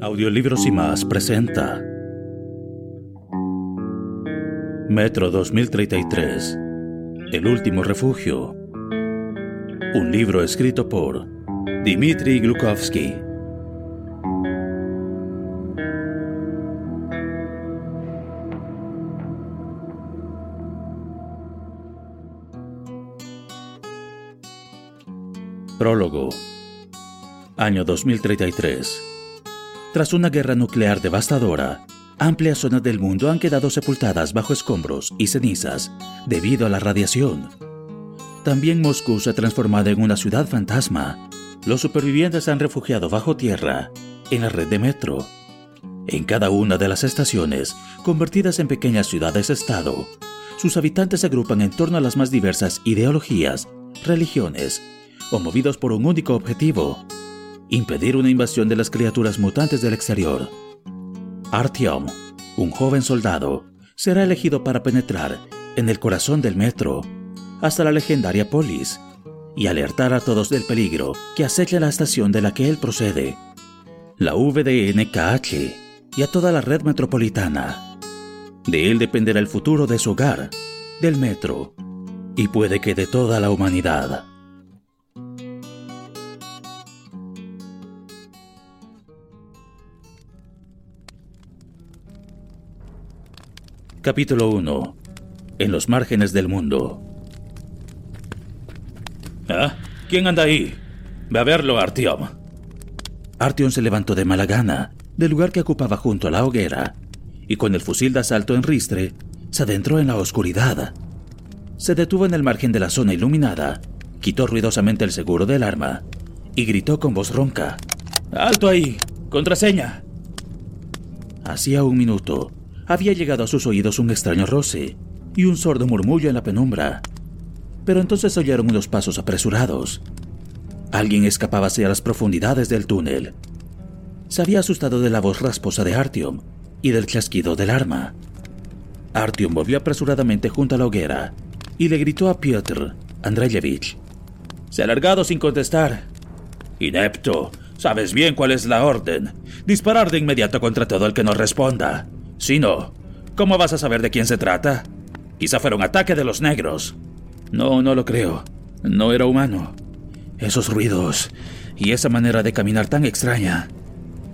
Audiolibros y más presenta Metro 2033 El último refugio. Un libro escrito por Dmitry Glukovsky Prólogo Año 2033 tras una guerra nuclear devastadora, amplias zonas del mundo han quedado sepultadas bajo escombros y cenizas debido a la radiación. También Moscú se ha transformado en una ciudad fantasma. Los supervivientes se han refugiado bajo tierra, en la red de metro. En cada una de las estaciones, convertidas en pequeñas ciudades-estado, sus habitantes se agrupan en torno a las más diversas ideologías, religiones, o movidos por un único objetivo, impedir una invasión de las criaturas mutantes del exterior. Artyom, un joven soldado, será elegido para penetrar en el corazón del metro hasta la legendaria polis y alertar a todos del peligro que acecha la estación de la que él procede, la VDNKH y a toda la red metropolitana. De él dependerá el futuro de su hogar, del metro y puede que de toda la humanidad. Capítulo 1. En los márgenes del mundo. ¿Ah? ¿Quién anda ahí? Ve a verlo, Artyom. Artyom se levantó de mala gana del lugar que ocupaba junto a la hoguera y con el fusil de asalto en ristre se adentró en la oscuridad. Se detuvo en el margen de la zona iluminada, quitó ruidosamente el seguro del arma y gritó con voz ronca. ¡Alto ahí! ¡Contraseña! Hacía un minuto había llegado a sus oídos un extraño roce y un sordo murmullo en la penumbra. Pero entonces oyeron unos pasos apresurados. Alguien escapaba hacia las profundidades del túnel. Se había asustado de la voz rasposa de Artyom y del chasquido del arma. Artyom volvió apresuradamente junto a la hoguera y le gritó a Piotr Andreyevich. Se ha alargado sin contestar. Inepto, sabes bien cuál es la orden. Disparar de inmediato contra todo el que no responda. Si no, ¿cómo vas a saber de quién se trata? Quizá fuera un ataque de los negros. No, no lo creo. No era humano. Esos ruidos y esa manera de caminar tan extraña.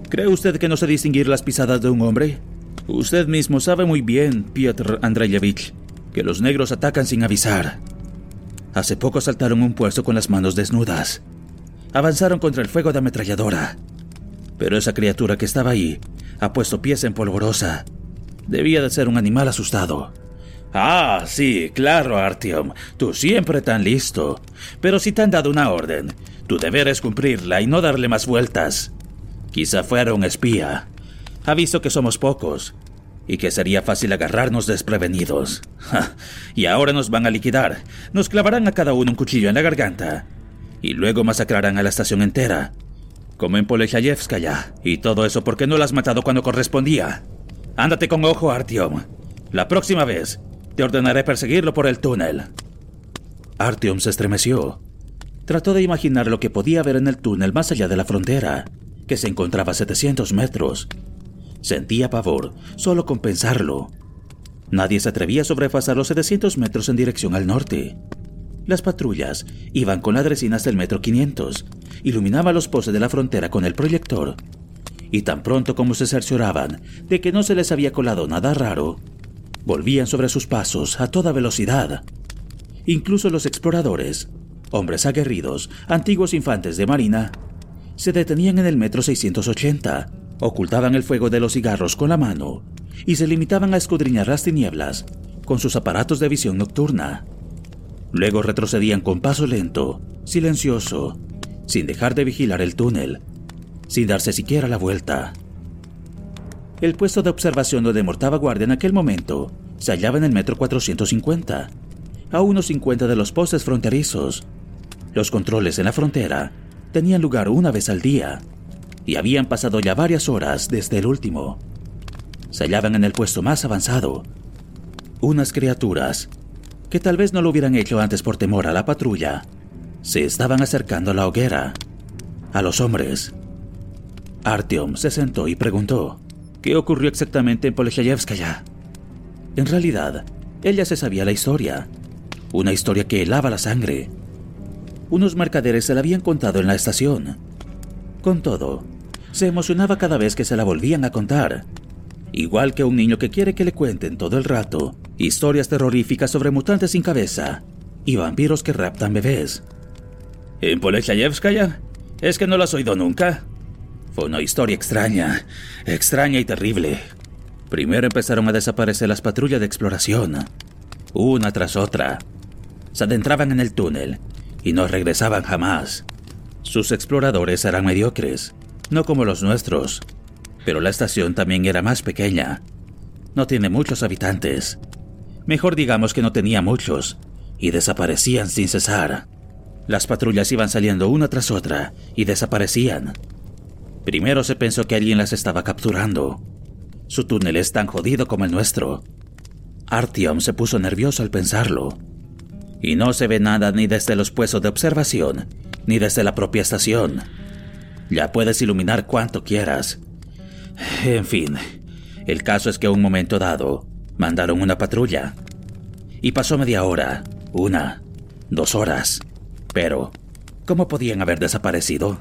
¿Cree usted que no sé distinguir las pisadas de un hombre? Usted mismo sabe muy bien, Piotr Andreyevich, que los negros atacan sin avisar. Hace poco saltaron un puesto con las manos desnudas. Avanzaron contra el fuego de ametralladora. Pero esa criatura que estaba ahí ha puesto pies en polvorosa. Debía de ser un animal asustado. Ah, sí, claro, Artyom. Tú siempre tan listo. Pero si te han dado una orden, tu deber es cumplirla y no darle más vueltas. Quizá fuera un espía. Ha visto que somos pocos y que sería fácil agarrarnos desprevenidos. y ahora nos van a liquidar. Nos clavarán a cada uno un cuchillo en la garganta. Y luego masacrarán a la estación entera como en ya. Y todo eso porque no lo has matado cuando correspondía. Ándate con ojo, Artyom. La próxima vez te ordenaré perseguirlo por el túnel. Artyom se estremeció. Trató de imaginar lo que podía ver en el túnel más allá de la frontera, que se encontraba a 700 metros. Sentía pavor solo con pensarlo. Nadie se atrevía a sobrepasar los 700 metros en dirección al norte. Las patrullas iban con las dresinas del metro 500, iluminaban los postes de la frontera con el proyector, y tan pronto como se cercioraban de que no se les había colado nada raro, volvían sobre sus pasos a toda velocidad. Incluso los exploradores, hombres aguerridos, antiguos infantes de marina, se detenían en el metro 680, ocultaban el fuego de los cigarros con la mano y se limitaban a escudriñar las tinieblas con sus aparatos de visión nocturna. Luego retrocedían con paso lento, silencioso, sin dejar de vigilar el túnel, sin darse siquiera la vuelta. El puesto de observación donde mortaba guardia en aquel momento se hallaba en el metro 450, a unos 50 de los postes fronterizos. Los controles en la frontera tenían lugar una vez al día y habían pasado ya varias horas desde el último se hallaban en el puesto más avanzado. Unas criaturas, que tal vez no lo hubieran hecho antes por temor a la patrulla, se estaban acercando a la hoguera, a los hombres. Artyom se sentó y preguntó, ¿qué ocurrió exactamente en Poleshayevskaya? En realidad, ella se sabía la historia, una historia que helaba la sangre. Unos mercaderes se la habían contado en la estación. Con todo, se emocionaba cada vez que se la volvían a contar igual que un niño que quiere que le cuenten todo el rato historias terroríficas sobre mutantes sin cabeza y vampiros que raptan bebés. ¿En Polechayevskaya? ¿Es que no lo has oído nunca? Fue una historia extraña, extraña y terrible. Primero empezaron a desaparecer las patrullas de exploración, una tras otra. Se adentraban en el túnel y no regresaban jamás. Sus exploradores eran mediocres, no como los nuestros, pero la estación también era más pequeña. No tiene muchos habitantes. Mejor digamos que no tenía muchos, y desaparecían sin cesar. Las patrullas iban saliendo una tras otra y desaparecían. Primero se pensó que alguien las estaba capturando. Su túnel es tan jodido como el nuestro. Artyom se puso nervioso al pensarlo. Y no se ve nada ni desde los puestos de observación, ni desde la propia estación. Ya puedes iluminar cuanto quieras, en fin, el caso es que a un momento dado mandaron una patrulla. Y pasó media hora, una, dos horas. Pero, ¿cómo podían haber desaparecido?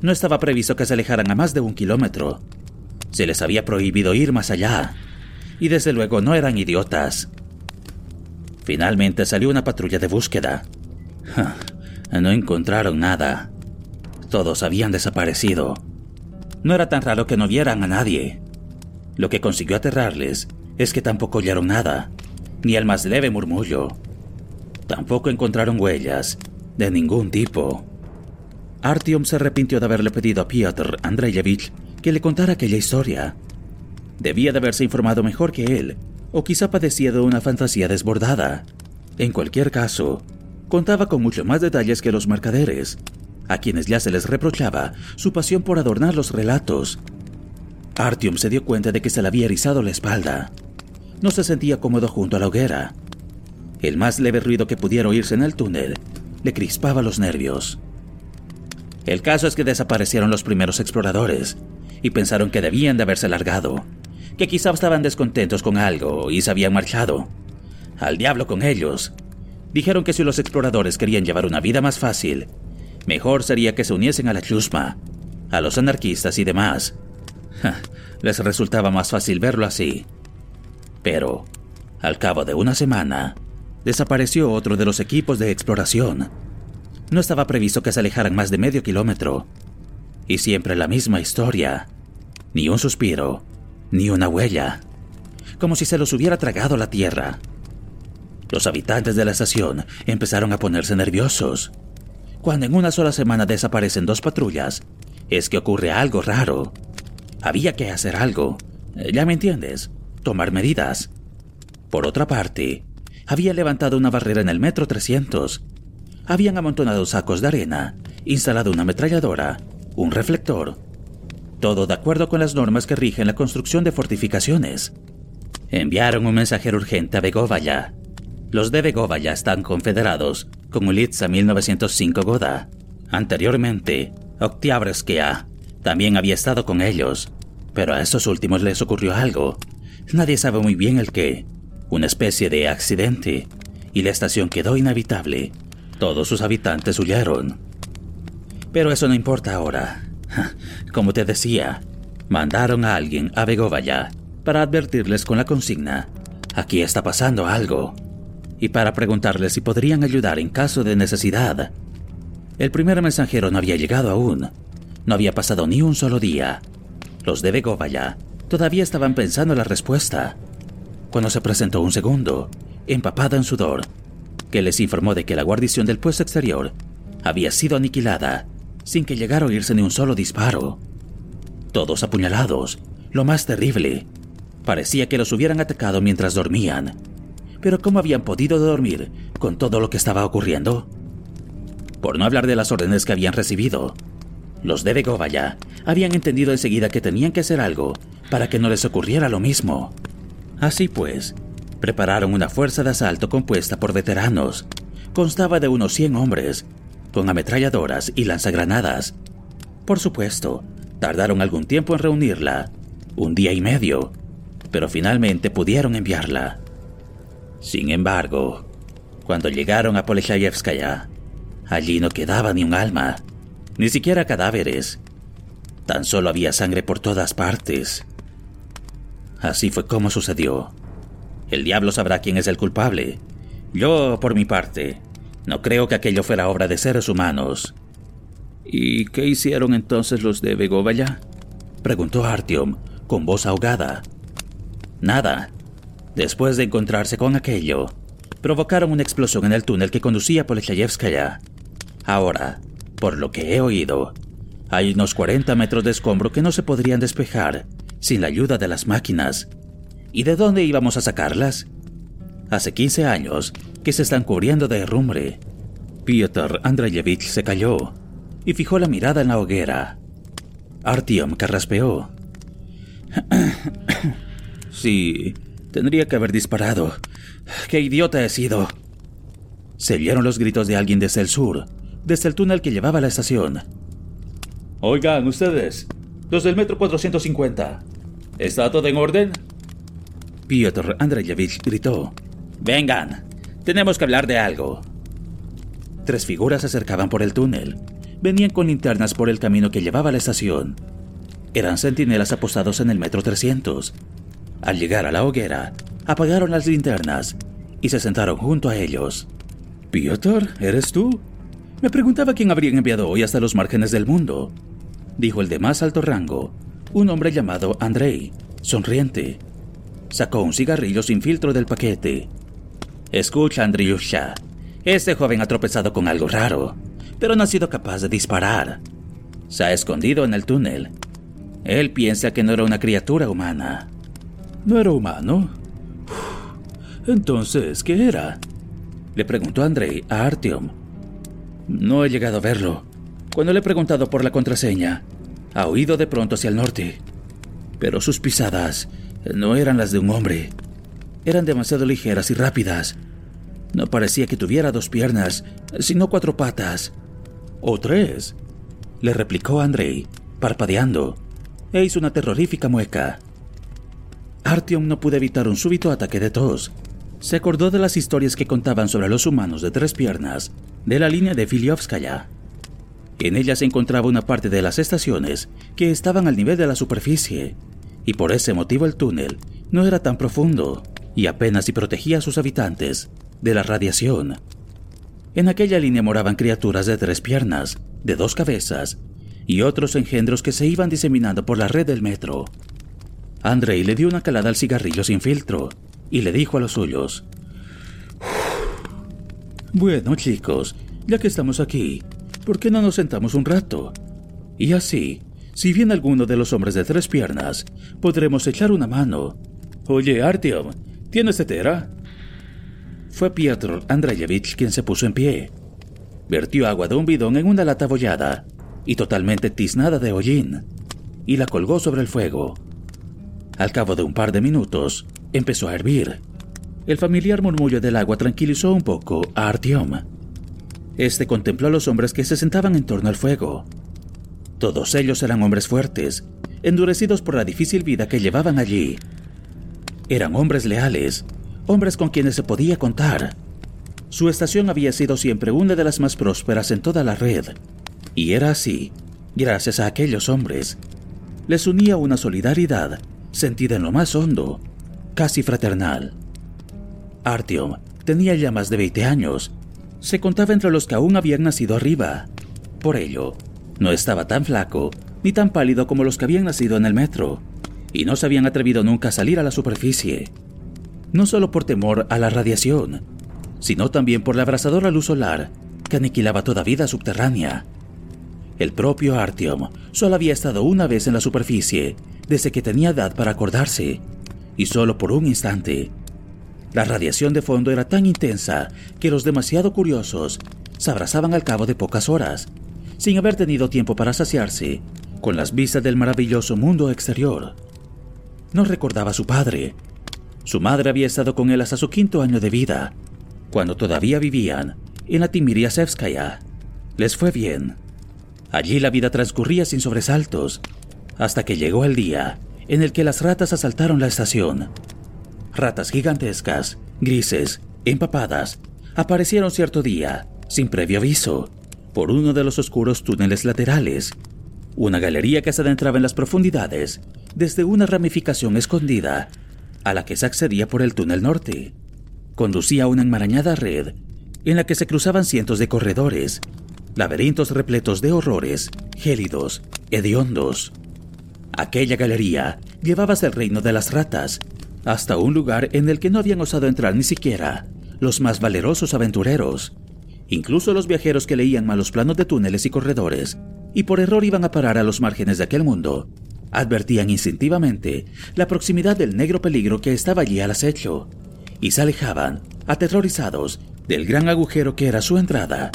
No estaba previsto que se alejaran a más de un kilómetro. Se les había prohibido ir más allá. Y desde luego no eran idiotas. Finalmente salió una patrulla de búsqueda. No encontraron nada. Todos habían desaparecido. No era tan raro que no vieran a nadie. Lo que consiguió aterrarles es que tampoco oyeron nada, ni el más leve murmullo. Tampoco encontraron huellas, de ningún tipo. Artyom se arrepintió de haberle pedido a Piotr Andreyevich que le contara aquella historia. Debía de haberse informado mejor que él, o quizá padecía de una fantasía desbordada. En cualquier caso, contaba con mucho más detalles que los mercaderes, a quienes ya se les reprochaba su pasión por adornar los relatos. Artyom se dio cuenta de que se le había erizado la espalda. No se sentía cómodo junto a la hoguera. El más leve ruido que pudiera oírse en el túnel le crispaba los nervios. El caso es que desaparecieron los primeros exploradores y pensaron que debían de haberse largado, que quizá estaban descontentos con algo y se habían marchado. Al diablo con ellos. Dijeron que si los exploradores querían llevar una vida más fácil, Mejor sería que se uniesen a la chusma, a los anarquistas y demás. les resultaba más fácil verlo así. Pero, al cabo de una semana, desapareció otro de los equipos de exploración. No estaba previsto que se alejaran más de medio kilómetro. Y siempre la misma historia. Ni un suspiro, ni una huella. Como si se los hubiera tragado la tierra. Los habitantes de la estación empezaron a ponerse nerviosos. Cuando en una sola semana desaparecen dos patrullas, es que ocurre algo raro. Había que hacer algo. Eh, ya me entiendes. Tomar medidas. Por otra parte, había levantado una barrera en el metro 300. Habían amontonado sacos de arena, instalado una ametralladora, un reflector. Todo de acuerdo con las normas que rigen la construcción de fortificaciones. Enviaron un mensajero urgente a Begovaya. Los de Begovaya están confederados con Ulitza 1905 Goda. Anteriormente, Oktiabreskia también había estado con ellos, pero a estos últimos les ocurrió algo. Nadie sabe muy bien el qué, una especie de accidente, y la estación quedó inhabitable. Todos sus habitantes huyeron. Pero eso no importa ahora. Como te decía, mandaron a alguien a Begovaya para advertirles con la consigna, aquí está pasando algo, y para preguntarles si podrían ayudar en caso de necesidad. El primer mensajero no había llegado aún. No había pasado ni un solo día. Los de Begovaya todavía estaban pensando en la respuesta. Cuando se presentó un segundo, empapada en sudor, que les informó de que la guarnición del puesto exterior había sido aniquilada sin que llegara a oírse ni un solo disparo. Todos apuñalados, lo más terrible. Parecía que los hubieran atacado mientras dormían. Pero ¿cómo habían podido dormir con todo lo que estaba ocurriendo? Por no hablar de las órdenes que habían recibido. Los de Begovaya habían entendido enseguida que tenían que hacer algo para que no les ocurriera lo mismo. Así pues, prepararon una fuerza de asalto compuesta por veteranos. Constaba de unos 100 hombres con ametralladoras y lanzagranadas. Por supuesto, tardaron algún tiempo en reunirla, un día y medio, pero finalmente pudieron enviarla. Sin embargo, cuando llegaron a Polechayevskaya, allí no quedaba ni un alma, ni siquiera cadáveres. Tan solo había sangre por todas partes. Así fue como sucedió. El diablo sabrá quién es el culpable. Yo, por mi parte, no creo que aquello fuera obra de seres humanos. ¿Y qué hicieron entonces los de Begovaya? Preguntó Artyom con voz ahogada. Nada. Después de encontrarse con aquello, provocaron una explosión en el túnel que conducía por Lechayevskaya. Ahora, por lo que he oído, hay unos 40 metros de escombro que no se podrían despejar sin la ayuda de las máquinas. ¿Y de dónde íbamos a sacarlas? Hace 15 años que se están cubriendo de herrumbre. Piotr Andreyevich se calló y fijó la mirada en la hoguera. Artyom carraspeó. sí, tendría que haber disparado. ¡Qué idiota he sido! Se oyeron los gritos de alguien desde el sur, desde el túnel que llevaba a la estación. Oigan, ustedes, los del metro 450. ¿Está todo en orden? Piotr Andreyevich gritó. Vengan, tenemos que hablar de algo. Tres figuras se acercaban por el túnel. Venían con linternas por el camino que llevaba a la estación. Eran centinelas apostados en el metro 300. Al llegar a la hoguera, apagaron las linternas y se sentaron junto a ellos. Piotr, ¿eres tú? Me preguntaba quién habrían enviado hoy hasta los márgenes del mundo, dijo el de más alto rango, un hombre llamado Andrei, sonriente. Sacó un cigarrillo sin filtro del paquete Escucha, Andriusha. Este joven ha tropezado con algo raro, pero no ha sido capaz de disparar. Se ha escondido en el túnel. Él piensa que no era una criatura humana. ¿No era humano? Entonces, ¿qué era? Le preguntó Andrei a Artyom. No he llegado a verlo. Cuando le he preguntado por la contraseña, ha huido de pronto hacia el norte. Pero sus pisadas no eran las de un hombre eran demasiado ligeras y rápidas. No parecía que tuviera dos piernas, sino cuatro patas. O tres, le replicó Andrei, parpadeando, e hizo una terrorífica mueca. Artyom no pudo evitar un súbito ataque de tos. Se acordó de las historias que contaban sobre los humanos de tres piernas de la línea de Filiovskaya. En ella se encontraba una parte de las estaciones que estaban al nivel de la superficie, y por ese motivo el túnel no era tan profundo y apenas si protegía a sus habitantes de la radiación. En aquella línea moraban criaturas de tres piernas, de dos cabezas y otros engendros que se iban diseminando por la red del metro. Andrei le dio una calada al cigarrillo sin filtro y le dijo a los suyos: Bueno, chicos, ya que estamos aquí, ¿por qué no nos sentamos un rato? Y así, si viene alguno de los hombres de tres piernas, podremos echar una mano. Oye, Artyom, ¿Tienes tetera? Fue Pietro Andreyevich quien se puso en pie. Vertió agua de un bidón en una lata abollada y totalmente tiznada de hollín, y la colgó sobre el fuego. Al cabo de un par de minutos, empezó a hervir. El familiar murmullo del agua tranquilizó un poco a Artyom. Este contempló a los hombres que se sentaban en torno al fuego. Todos ellos eran hombres fuertes, endurecidos por la difícil vida que llevaban allí eran hombres leales, hombres con quienes se podía contar. Su estación había sido siempre una de las más prósperas en toda la red, y era así, gracias a aquellos hombres. Les unía una solidaridad sentida en lo más hondo, casi fraternal. Artyom tenía ya más de 20 años. Se contaba entre los que aún habían nacido arriba. Por ello, no estaba tan flaco ni tan pálido como los que habían nacido en el metro, y no se habían atrevido nunca a salir a la superficie. No solo por temor a la radiación, sino también por la abrasadora luz solar que aniquilaba toda vida subterránea. El propio Artyom solo había estado una vez en la superficie desde que tenía edad para acordarse, y solo por un instante. La radiación de fondo era tan intensa que los demasiado curiosos se abrazaban al cabo de pocas horas, sin haber tenido tiempo para saciarse con las vistas del maravilloso mundo exterior. No recordaba a su padre. Su madre había estado con él hasta su quinto año de vida, cuando todavía vivían en la Timiria. Les fue bien. Allí la vida transcurría sin sobresaltos, hasta que llegó el día en el que las ratas asaltaron la estación. Ratas gigantescas, grises, empapadas, aparecieron cierto día, sin previo aviso, por uno de los oscuros túneles laterales, una galería que se adentraba en las profundidades desde una ramificación escondida a la que se accedía por el túnel norte. Conducía a una enmarañada red en la que se cruzaban cientos de corredores, laberintos repletos de horrores, gélidos, hediondos. Aquella galería llevaba hasta el reino de las ratas, hasta un lugar en el que no habían osado entrar ni siquiera los más valerosos aventureros. Incluso los viajeros que leían malos planos de túneles y corredores y por error iban a parar a los márgenes de aquel mundo, advertían instintivamente la proximidad del negro peligro que estaba allí al acecho, y se alejaban, aterrorizados, del gran agujero que era su entrada,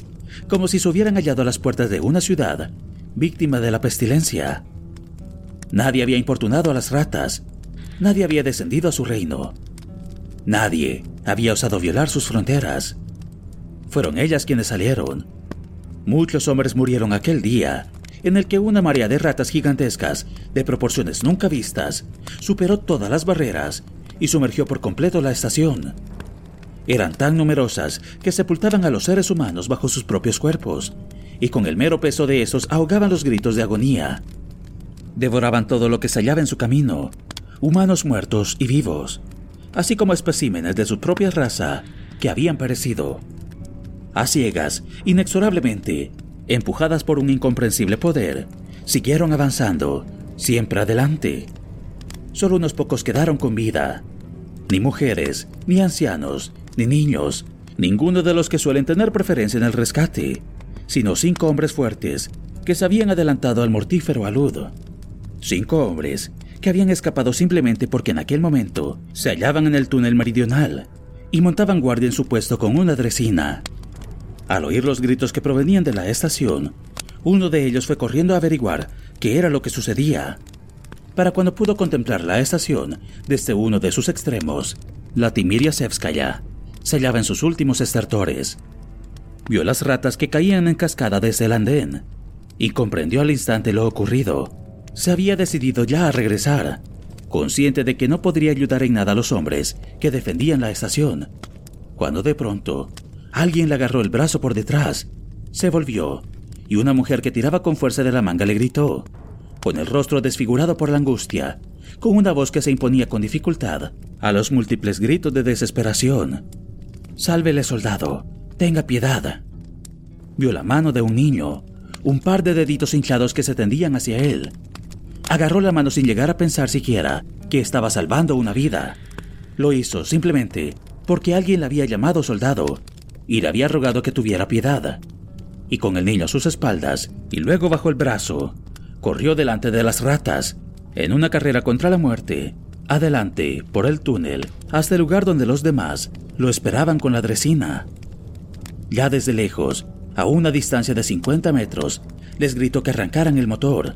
como si se hubieran hallado a las puertas de una ciudad, víctima de la pestilencia. Nadie había importunado a las ratas, nadie había descendido a su reino, nadie había osado violar sus fronteras. Fueron ellas quienes salieron. Muchos hombres murieron aquel día, en el que una marea de ratas gigantescas, de proporciones nunca vistas, superó todas las barreras y sumergió por completo la estación. Eran tan numerosas que sepultaban a los seres humanos bajo sus propios cuerpos, y con el mero peso de esos ahogaban los gritos de agonía. Devoraban todo lo que se hallaba en su camino, humanos muertos y vivos, así como especímenes de su propia raza que habían perecido. A ciegas, inexorablemente, empujadas por un incomprensible poder, siguieron avanzando, siempre adelante. Solo unos pocos quedaron con vida. Ni mujeres, ni ancianos, ni niños, ninguno de los que suelen tener preferencia en el rescate, sino cinco hombres fuertes que se habían adelantado al mortífero alud. Cinco hombres que habían escapado simplemente porque en aquel momento se hallaban en el túnel meridional y montaban guardia en su puesto con una dresina. Al oír los gritos que provenían de la estación, uno de ellos fue corriendo a averiguar qué era lo que sucedía. Para cuando pudo contemplar la estación desde uno de sus extremos, la Timiria Sevskaya se hallaba en sus últimos estertores. Vio las ratas que caían en cascada desde el andén y comprendió al instante lo ocurrido. Se había decidido ya a regresar, consciente de que no podría ayudar en nada a los hombres que defendían la estación, cuando de pronto alguien le agarró el brazo por detrás, se volvió y una mujer que tiraba con fuerza de la manga le gritó, con el rostro desfigurado por la angustia, con una voz que se imponía con dificultad a los múltiples gritos de desesperación. Sálvele, soldado. Tenga piedad. Vio la mano de un niño, un par de deditos hinchados que se tendían hacia él. Agarró la mano sin llegar a pensar siquiera que estaba salvando una vida. Lo hizo simplemente porque alguien le había llamado soldado y le había rogado que tuviera piedad. Y con el niño a sus espaldas y luego bajo el brazo, corrió delante de las ratas, en una carrera contra la muerte, adelante por el túnel hasta el lugar donde los demás lo esperaban con la dresina. Ya desde lejos, a una distancia de 50 metros, les gritó que arrancaran el motor.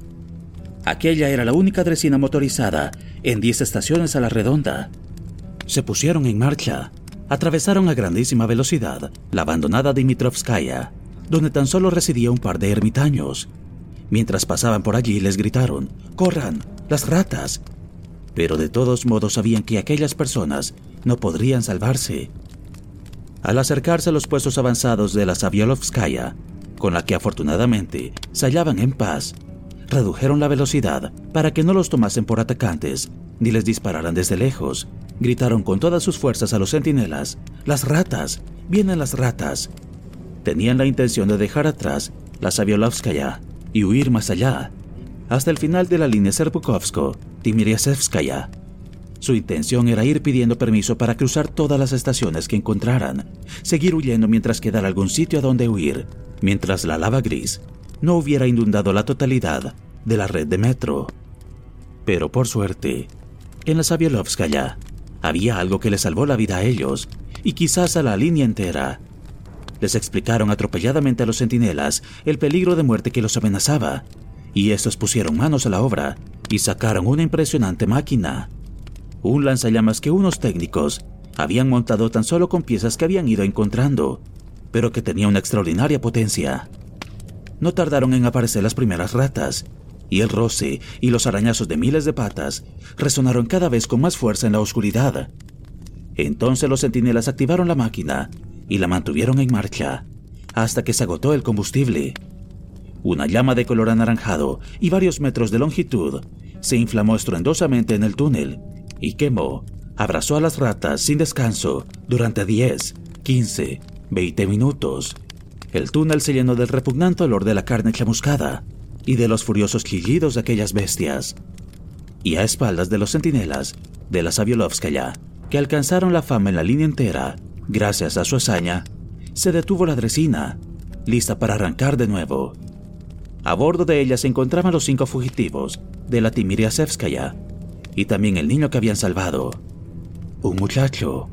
Aquella era la única dresina motorizada en 10 estaciones a la redonda. Se pusieron en marcha, atravesaron a grandísima velocidad la abandonada Dimitrovskaya, donde tan solo residía un par de ermitaños. Mientras pasaban por allí les gritaron, ¡Corran! ¡Las ratas! Pero de todos modos sabían que aquellas personas no podrían salvarse. Al acercarse a los puestos avanzados de la Saviolovskaya, con la que afortunadamente se hallaban en paz, redujeron la velocidad para que no los tomasen por atacantes ni les dispararan desde lejos. Gritaron con todas sus fuerzas a los centinelas, ¡Las ratas! ¡Vienen las ratas! Tenían la intención de dejar atrás la Saviolovskaya y huir más allá, hasta el final de la línea Serpukovsko-Timiriasevskaya. Su intención era ir pidiendo permiso para cruzar todas las estaciones que encontraran, seguir huyendo mientras quedara algún sitio a donde huir, mientras la lava gris no hubiera inundado la totalidad de la red de metro. Pero por suerte, en la Saviolovskaya había algo que les salvó la vida a ellos y quizás a la línea entera. Les explicaron atropelladamente a los centinelas el peligro de muerte que los amenazaba, y estos pusieron manos a la obra y sacaron una impresionante máquina. Un lanzallamas que unos técnicos habían montado tan solo con piezas que habían ido encontrando, pero que tenía una extraordinaria potencia. No tardaron en aparecer las primeras ratas, y el roce y los arañazos de miles de patas resonaron cada vez con más fuerza en la oscuridad. Entonces los centinelas activaron la máquina y la mantuvieron en marcha hasta que se agotó el combustible. Una llama de color anaranjado y varios metros de longitud se inflamó estruendosamente en el túnel y quemó, abrazó a las ratas sin descanso durante 10, 15, 20 minutos. El túnel se llenó del repugnante olor de la carne chamuscada y de los furiosos chillidos de aquellas bestias. Y a espaldas de los centinelas de la Saviolovskaya, que alcanzaron la fama en la línea entera, gracias a su hazaña, se detuvo la dresina, lista para arrancar de nuevo. A bordo de ella se encontraban los cinco fugitivos de la Timiriasevskaya y también el niño que habían salvado. Un muchacho,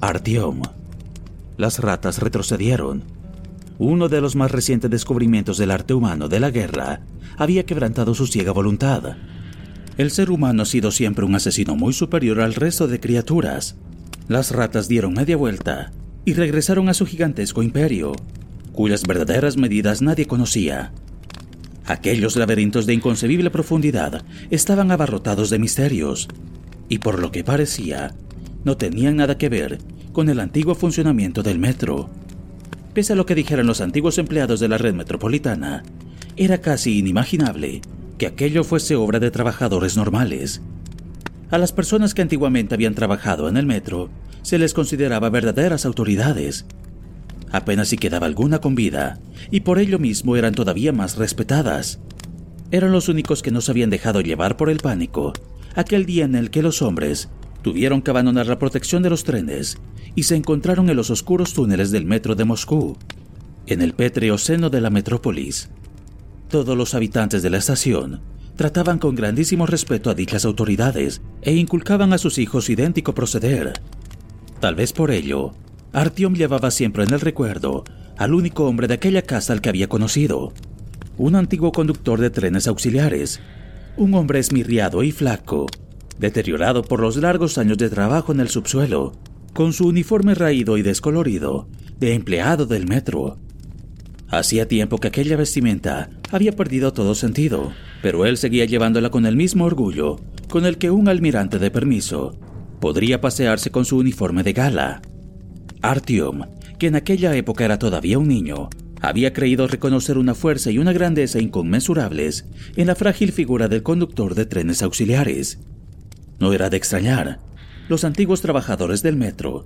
Artyom. Las ratas retrocedieron uno de los más recientes descubrimientos del arte humano de la guerra, había quebrantado su ciega voluntad. El ser humano ha sido siempre un asesino muy superior al resto de criaturas. Las ratas dieron media vuelta y regresaron a su gigantesco imperio, cuyas verdaderas medidas nadie conocía. Aquellos laberintos de inconcebible profundidad estaban abarrotados de misterios, y por lo que parecía, no tenían nada que ver con el antiguo funcionamiento del metro. Pese a lo que dijeran los antiguos empleados de la red metropolitana, era casi inimaginable que aquello fuese obra de trabajadores normales. A las personas que antiguamente habían trabajado en el metro se les consideraba verdaderas autoridades. Apenas si quedaba alguna con vida, y por ello mismo eran todavía más respetadas. Eran los únicos que no se habían dejado llevar por el pánico, aquel día en el que los hombres tuvieron que abandonar la protección de los trenes y se encontraron en los oscuros túneles del metro de Moscú, en el pétreo seno de la metrópolis. Todos los habitantes de la estación trataban con grandísimo respeto a dichas autoridades e inculcaban a sus hijos idéntico proceder. Tal vez por ello, Artyom llevaba siempre en el recuerdo al único hombre de aquella casa al que había conocido, un antiguo conductor de trenes auxiliares, un hombre esmirriado y flaco, deteriorado por los largos años de trabajo en el subsuelo con su uniforme raído y descolorido de empleado del metro. Hacía tiempo que aquella vestimenta había perdido todo sentido, pero él seguía llevándola con el mismo orgullo con el que un almirante de permiso podría pasearse con su uniforme de gala. Artyom, que en aquella época era todavía un niño, había creído reconocer una fuerza y una grandeza inconmensurables en la frágil figura del conductor de trenes auxiliares. No era de extrañar los antiguos trabajadores del metro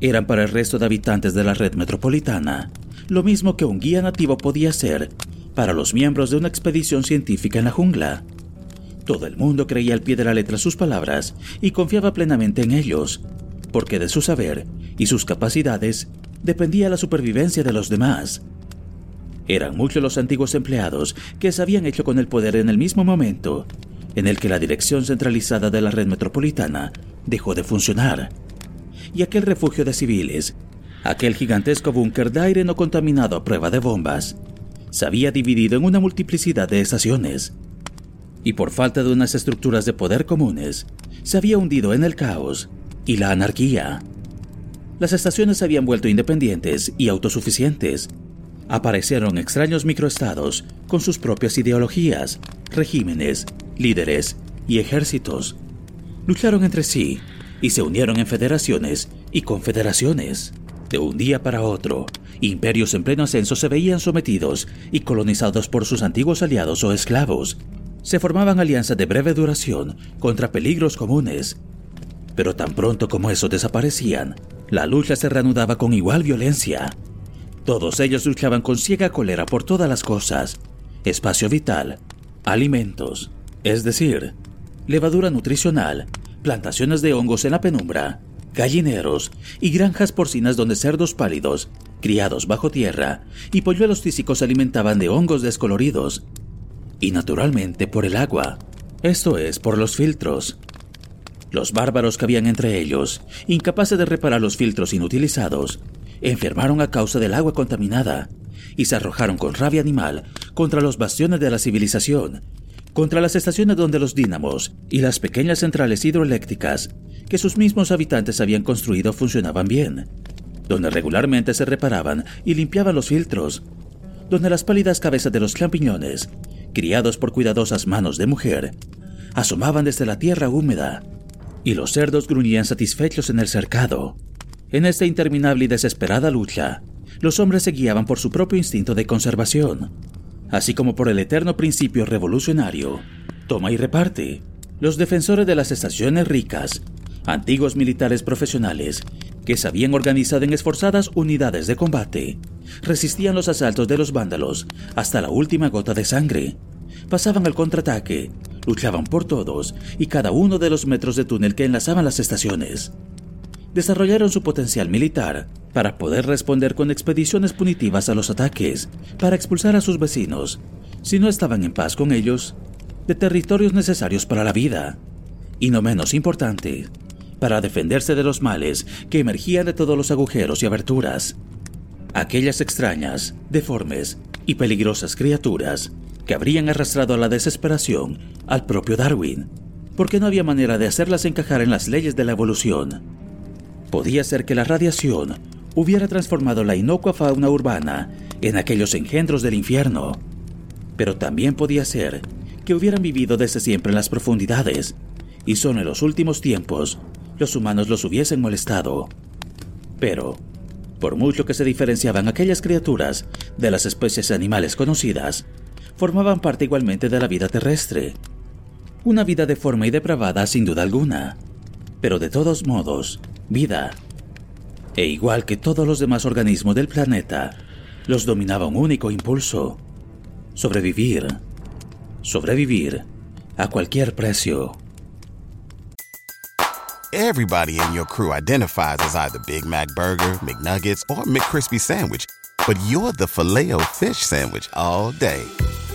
eran para el resto de habitantes de la red metropolitana lo mismo que un guía nativo podía ser para los miembros de una expedición científica en la jungla. Todo el mundo creía al pie de la letra sus palabras y confiaba plenamente en ellos, porque de su saber y sus capacidades dependía la supervivencia de los demás. Eran muchos los antiguos empleados que se habían hecho con el poder en el mismo momento en el que la dirección centralizada de la red metropolitana dejó de funcionar. Y aquel refugio de civiles, aquel gigantesco búnker de aire no contaminado a prueba de bombas, se había dividido en una multiplicidad de estaciones. Y por falta de unas estructuras de poder comunes, se había hundido en el caos y la anarquía. Las estaciones se habían vuelto independientes y autosuficientes. Aparecieron extraños microestados con sus propias ideologías, regímenes, líderes y ejércitos lucharon entre sí y se unieron en federaciones y confederaciones. De un día para otro, imperios en pleno ascenso se veían sometidos y colonizados por sus antiguos aliados o esclavos. Se formaban alianzas de breve duración contra peligros comunes. Pero tan pronto como esos desaparecían, la lucha se reanudaba con igual violencia. Todos ellos luchaban con ciega cólera por todas las cosas, espacio vital, alimentos, es decir, levadura nutricional, plantaciones de hongos en la penumbra, gallineros y granjas porcinas donde cerdos pálidos, criados bajo tierra, y polluelos tísicos se alimentaban de hongos descoloridos. Y naturalmente por el agua, esto es, por los filtros. Los bárbaros que habían entre ellos, incapaces de reparar los filtros inutilizados, enfermaron a causa del agua contaminada y se arrojaron con rabia animal contra los bastiones de la civilización, contra las estaciones donde los dínamos y las pequeñas centrales hidroeléctricas que sus mismos habitantes habían construido funcionaban bien, donde regularmente se reparaban y limpiaban los filtros, donde las pálidas cabezas de los champiñones, criados por cuidadosas manos de mujer, asomaban desde la tierra húmeda, y los cerdos gruñían satisfechos en el cercado. En esta interminable y desesperada lucha, los hombres se guiaban por su propio instinto de conservación, así como por el eterno principio revolucionario, toma y reparte. Los defensores de las estaciones ricas, antiguos militares profesionales, que se habían organizado en esforzadas unidades de combate, resistían los asaltos de los vándalos hasta la última gota de sangre, pasaban al contraataque, luchaban por todos y cada uno de los metros de túnel que enlazaban las estaciones. Desarrollaron su potencial militar para poder responder con expediciones punitivas a los ataques, para expulsar a sus vecinos, si no estaban en paz con ellos, de territorios necesarios para la vida. Y no menos importante, para defenderse de los males que emergían de todos los agujeros y aberturas. Aquellas extrañas, deformes y peligrosas criaturas que habrían arrastrado a la desesperación al propio Darwin, porque no había manera de hacerlas encajar en las leyes de la evolución. Podía ser que la radiación hubiera transformado la inocua fauna urbana en aquellos engendros del infierno. Pero también podía ser que hubieran vivido desde siempre en las profundidades, y solo en los últimos tiempos los humanos los hubiesen molestado. Pero, por mucho que se diferenciaban aquellas criaturas de las especies animales conocidas, formaban parte igualmente de la vida terrestre. Una vida deforme y depravada sin duda alguna, pero de todos modos, vida e igual que todos los demás organismos del planeta, los dominaba un único impulso. Sobrevivir. Sobrevivir a cualquier precio. Everybody in your crew identifies as either Big Mac Burger, McNuggets, or McCrispy Sandwich. But you're the filet fish Sandwich all day.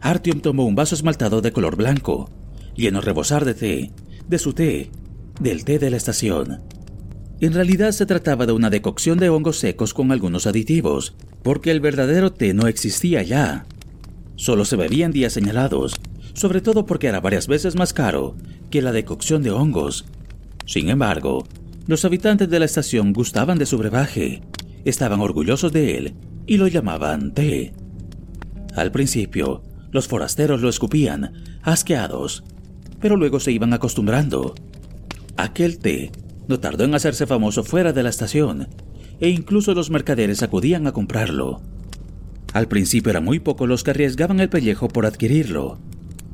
Artyom tomó un vaso esmaltado de color blanco, lleno rebosar de té, de su té, del té de la estación. En realidad se trataba de una decocción de hongos secos con algunos aditivos, porque el verdadero té no existía ya. Solo se bebía en días señalados, sobre todo porque era varias veces más caro que la decocción de hongos. Sin embargo, los habitantes de la estación gustaban de su brebaje, estaban orgullosos de él y lo llamaban té. Al principio, los forasteros lo escupían, asqueados, pero luego se iban acostumbrando. Aquel té no tardó en hacerse famoso fuera de la estación, e incluso los mercaderes acudían a comprarlo. Al principio eran muy pocos los que arriesgaban el pellejo por adquirirlo,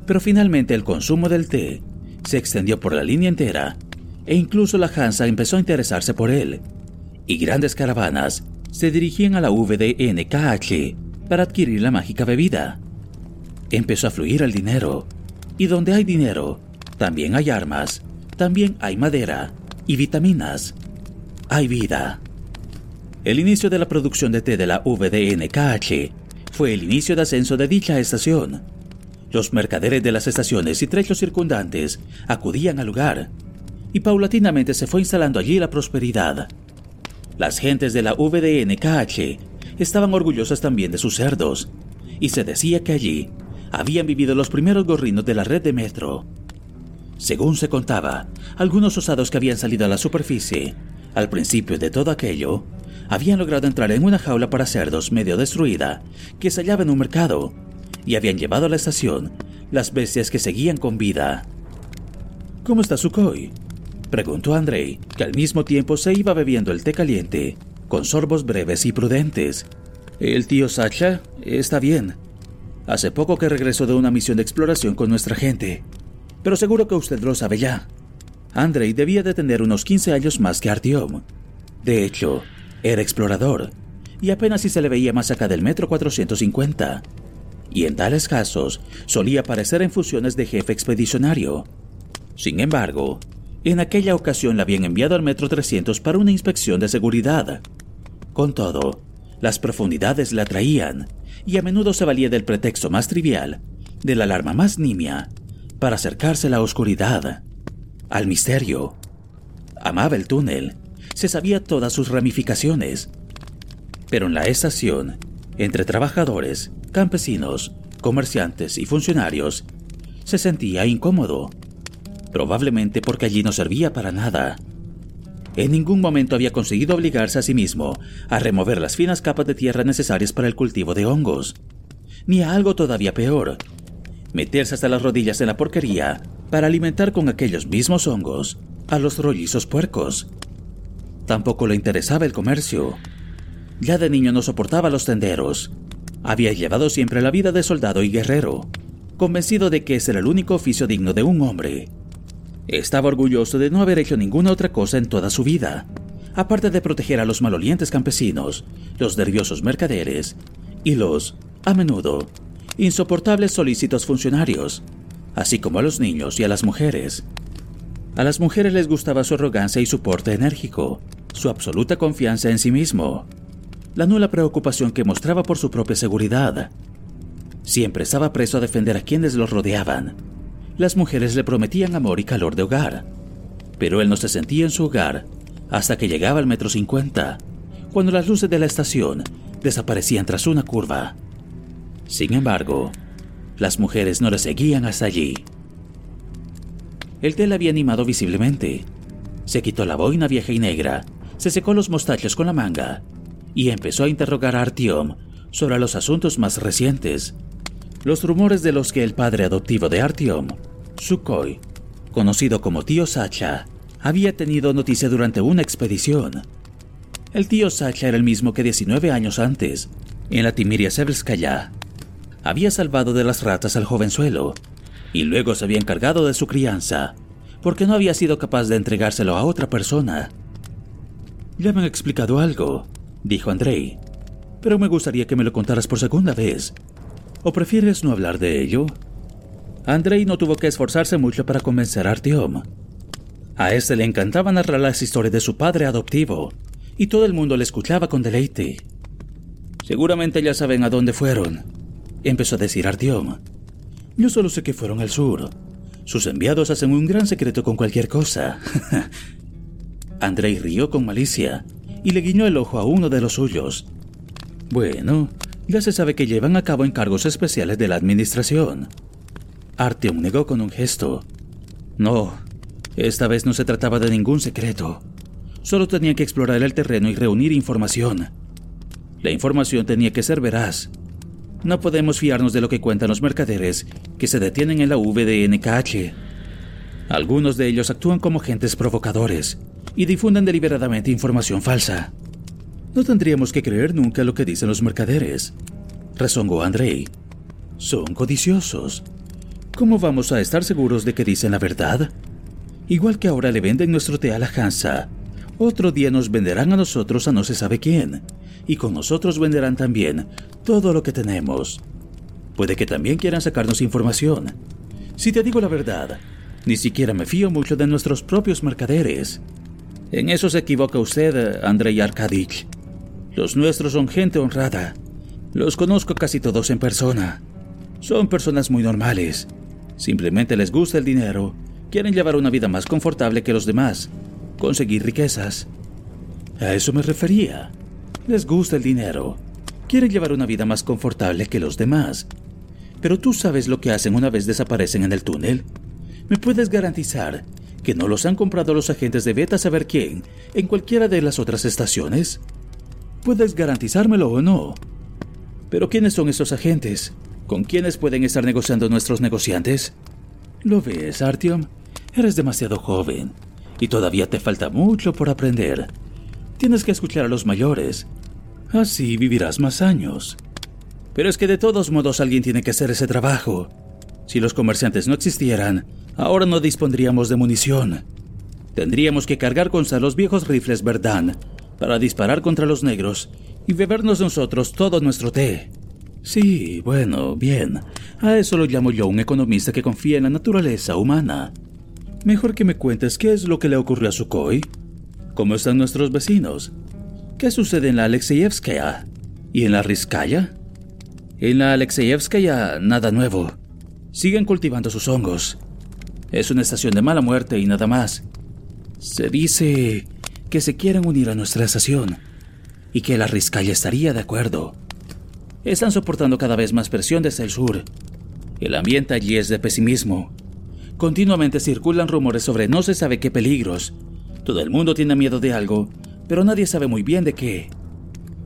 pero finalmente el consumo del té se extendió por la línea entera, e incluso la Hansa empezó a interesarse por él, y grandes caravanas se dirigían a la VDNKH para adquirir la mágica bebida. empezó a fluir el dinero. Y donde hay dinero, también hay armas, también hay madera y vitaminas. Hay vida. El inicio de la producción de té de la VDNKH fue el inicio de ascenso de dicha estación. Los mercaderes de las estaciones y trechos circundantes acudían al lugar, y paulatinamente se fue instalando allí la prosperidad. Las gentes de la VDNKH estaban orgullosas también de sus cerdos, y se decía que allí habían vivido los primeros gorrinos de la red de metro. Según se contaba, algunos osados que habían salido a la superficie, al principio de todo aquello, habían logrado entrar en una jaula para cerdos medio destruida que se hallaba en un mercado y habían llevado a la estación las bestias que seguían con vida. ¿Cómo está Sukhoi? Preguntó Andrei, que al mismo tiempo se iba bebiendo el té caliente, con sorbos breves y prudentes. El tío Sacha está bien. Hace poco que regresó de una misión de exploración con nuestra gente, pero seguro que usted lo sabe ya. Andrei debía de tener unos 15 años más que Artyom. De hecho, era explorador, y apenas si se le veía más acá del metro 450. Y en tales casos solía aparecer en funciones de jefe expedicionario. Sin embargo, en aquella ocasión le habían enviado al metro 300 para una inspección de seguridad. Con todo, las profundidades le atraían, y a menudo se valía del pretexto más trivial, de la alarma más nimia, para acercarse a la oscuridad, al misterio. Amaba el túnel, se sabía todas sus ramificaciones. Pero en la estación, entre trabajadores, campesinos, comerciantes y funcionarios, se sentía incómodo, probablemente porque allí no servía para nada. En ningún momento había conseguido obligarse a sí mismo a remover las finas capas de tierra necesarias para el cultivo de hongos, ni a algo todavía peor, meterse hasta las rodillas en la porquería para alimentar con aquellos mismos hongos a los rollizos puercos. Tampoco le interesaba el comercio. Ya de niño no soportaba los tenderos. Había llevado siempre la vida de soldado y guerrero, convencido de que ese era el único oficio digno de un hombre. Estaba orgulloso de no haber hecho ninguna otra cosa en toda su vida, aparte de proteger a los malolientes campesinos, los nerviosos mercaderes y los, a menudo, insoportables solícitos funcionarios, así como a los niños y a las mujeres. A las mujeres les gustaba su arrogancia y su porte enérgico, su absoluta confianza en sí mismo, la nula preocupación que mostraba por su propia seguridad. Siempre estaba preso a defender a quienes los rodeaban. Las mujeres le prometían amor y calor de hogar, pero él no se sentía en su hogar hasta que llegaba al metro 50, cuando las luces de la estación desaparecían tras una curva. Sin embargo, las mujeres no le seguían hasta allí. El té le había animado visiblemente. Se quitó la boina vieja y negra, se secó los mostachos con la manga y empezó a interrogar a Artyom sobre los asuntos más recientes. Los rumores de los que el padre adoptivo de Artyom, Sukhoi, conocido como tío Sacha, había tenido noticia durante una expedición. El tío Sacha era el mismo que 19 años antes, en la Timiria Severskaya, había salvado de las ratas al jovenzuelo y luego se había encargado de su crianza, porque no había sido capaz de entregárselo a otra persona. Ya me han explicado algo, dijo Andrei, pero me gustaría que me lo contaras por segunda vez. ¿O prefieres no hablar de ello? Andrei no tuvo que esforzarse mucho para convencer a Artyom. A este le encantaba narrar las historias de su padre adoptivo, y todo el mundo le escuchaba con deleite. Seguramente ya saben a dónde fueron, empezó a decir Artyom. Yo solo sé que fueron al sur. Sus enviados hacen un gran secreto con cualquier cosa. Andrei rió con malicia y le guiñó el ojo a uno de los suyos. Bueno, ya se sabe que llevan a cabo encargos especiales de la administración. Artyom negó con un gesto. No, esta vez no se trataba de ningún secreto. Solo tenía que explorar el terreno y reunir información. La información tenía que ser veraz no podemos fiarnos de lo que cuentan los mercaderes que se detienen en la VDNKH. Algunos de ellos actúan como agentes provocadores y difunden deliberadamente información falsa. No tendríamos que creer nunca lo que dicen los mercaderes, rezongó Andrei. Son codiciosos. ¿Cómo vamos a estar seguros de que dicen la verdad? Igual que ahora le venden nuestro té a la Hansa, otro día nos venderán a nosotros a no se sabe quién, y con nosotros venderán también todo lo que tenemos. Puede que también quieran sacarnos información. Si te digo la verdad, ni siquiera me fío mucho de nuestros propios mercaderes. En eso se equivoca usted, Andrei Arkadich. Los nuestros son gente honrada. Los conozco casi todos en persona. Son personas muy normales. Simplemente les gusta el dinero. Quieren llevar una vida más confortable que los demás. Conseguir riquezas. A eso me refería. Les gusta el dinero. Quieren llevar una vida más confortable que los demás. Pero tú sabes lo que hacen una vez desaparecen en el túnel. ¿Me puedes garantizar que no los han comprado los agentes de Beta saber quién en cualquiera de las otras estaciones? ¿Puedes garantizármelo o no? Pero ¿quiénes son esos agentes? ¿Con quiénes pueden estar negociando nuestros negociantes? ¿Lo ves, Artyom? Eres demasiado joven y todavía te falta mucho por aprender. Tienes que escuchar a los mayores. Así vivirás más años. Pero es que de todos modos alguien tiene que hacer ese trabajo. Si los comerciantes no existieran, ahora no dispondríamos de munición. Tendríamos que cargar con los viejos rifles Verdán para disparar contra los negros y bebernos nosotros todo nuestro té. Sí, bueno, bien. A eso lo llamo yo un economista que confía en la naturaleza humana. Mejor que me cuentes qué es lo que le ocurrió a Sukhoi. ¿Cómo están nuestros vecinos? ¿Qué sucede en la Alexeyevskaya? ¿Y en la Rizkaya? En la Alexeyevskaya, nada nuevo. Siguen cultivando sus hongos. Es una estación de mala muerte y nada más. Se dice que se quieren unir a nuestra estación y que la Rizkaya estaría de acuerdo. Están soportando cada vez más presión desde el sur. El ambiente allí es de pesimismo. Continuamente circulan rumores sobre no se sabe qué peligros. Todo el mundo tiene miedo de algo, pero nadie sabe muy bien de qué.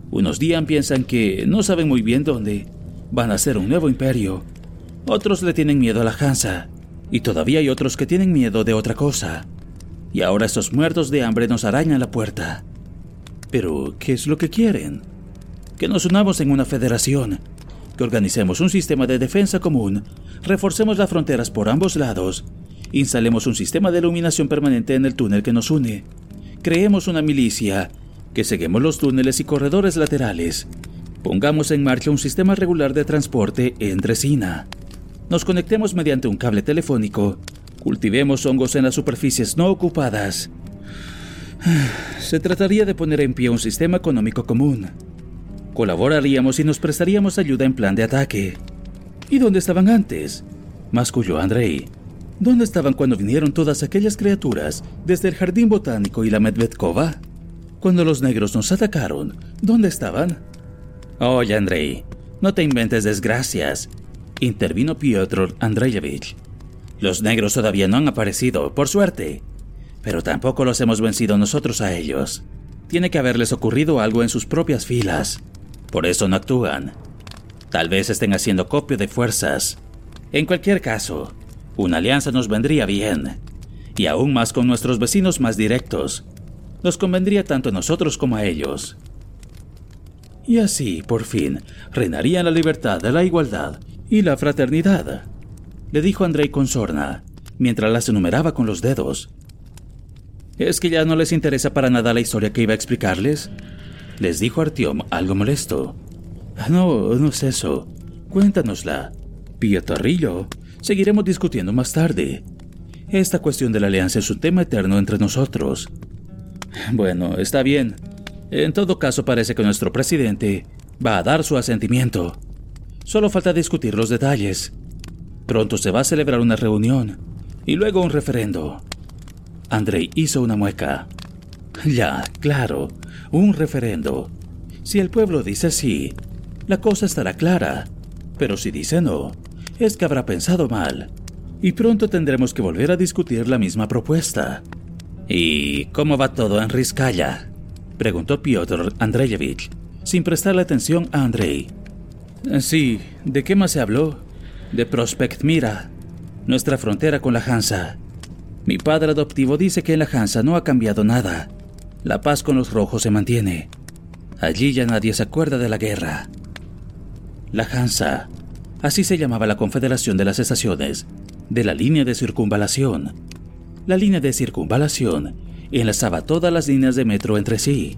Unos días piensan que no saben muy bien dónde. Van a ser un nuevo imperio. Otros le tienen miedo a la Hansa. Y todavía hay otros que tienen miedo de otra cosa. Y ahora estos muertos de hambre nos arañan la puerta. Pero, ¿qué es lo que quieren? Que nos unamos en una federación, que organicemos un sistema de defensa común, reforcemos las fronteras por ambos lados, instalemos un sistema de iluminación permanente en el túnel que nos une, creemos una milicia, que seguimos los túneles y corredores laterales, pongamos en marcha un sistema regular de transporte entre Sina, nos conectemos mediante un cable telefónico Cultivemos hongos en las superficies no ocupadas. Se trataría de poner en pie un sistema económico común. Colaboraríamos y nos prestaríamos ayuda en plan de ataque. ¿Y dónde estaban antes? masculló Andrei. ¿Dónde estaban cuando vinieron todas aquellas criaturas desde el jardín botánico y la Medvedkova? Cuando los negros nos atacaron, ¿dónde estaban? Oye, Andrei, no te inventes desgracias, intervino Piotr Andreyevich. Los negros todavía no han aparecido, por suerte. Pero tampoco los hemos vencido nosotros a ellos. Tiene que haberles ocurrido algo en sus propias filas. Por eso no actúan. Tal vez estén haciendo copio de fuerzas. En cualquier caso, una alianza nos vendría bien. Y aún más con nuestros vecinos más directos. Nos convendría tanto a nosotros como a ellos. Y así, por fin, reinarían la libertad, la igualdad y la fraternidad le dijo Andrei con sorna, mientras las enumeraba con los dedos. ¿Es que ya no les interesa para nada la historia que iba a explicarles? Les dijo Artiom algo molesto. Ah, no, no es eso. Cuéntanosla. Pietarrillo. Seguiremos discutiendo más tarde. Esta cuestión de la alianza es un tema eterno entre nosotros. Bueno, está bien. En todo caso parece que nuestro presidente va a dar su asentimiento. Solo falta discutir los detalles. Pronto se va a celebrar una reunión y luego un referendo. Andrei hizo una mueca. Ya, claro, un referendo. Si el pueblo dice sí, la cosa estará clara. Pero si dice no, es que habrá pensado mal. Y pronto tendremos que volver a discutir la misma propuesta. ¿Y cómo va todo en Rizkaya? Preguntó Piotr Andreyevich, sin prestarle atención a Andrei. Sí, ¿de qué más se habló? de Prospect Mira, nuestra frontera con la Hansa. Mi padre adoptivo dice que en la Hansa no ha cambiado nada. La paz con los rojos se mantiene. Allí ya nadie se acuerda de la guerra. La Hansa, así se llamaba la confederación de las estaciones, de la línea de circunvalación. La línea de circunvalación enlazaba todas las líneas de metro entre sí.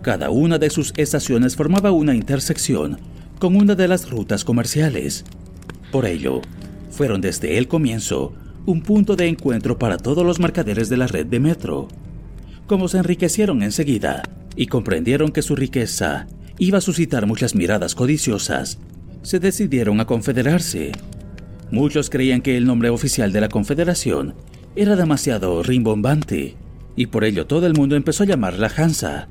Cada una de sus estaciones formaba una intersección con una de las rutas comerciales. Por ello, fueron desde el comienzo un punto de encuentro para todos los mercaderes de la red de metro. Como se enriquecieron enseguida y comprendieron que su riqueza iba a suscitar muchas miradas codiciosas, se decidieron a confederarse. Muchos creían que el nombre oficial de la confederación era demasiado rimbombante, y por ello todo el mundo empezó a llamarla Hansa,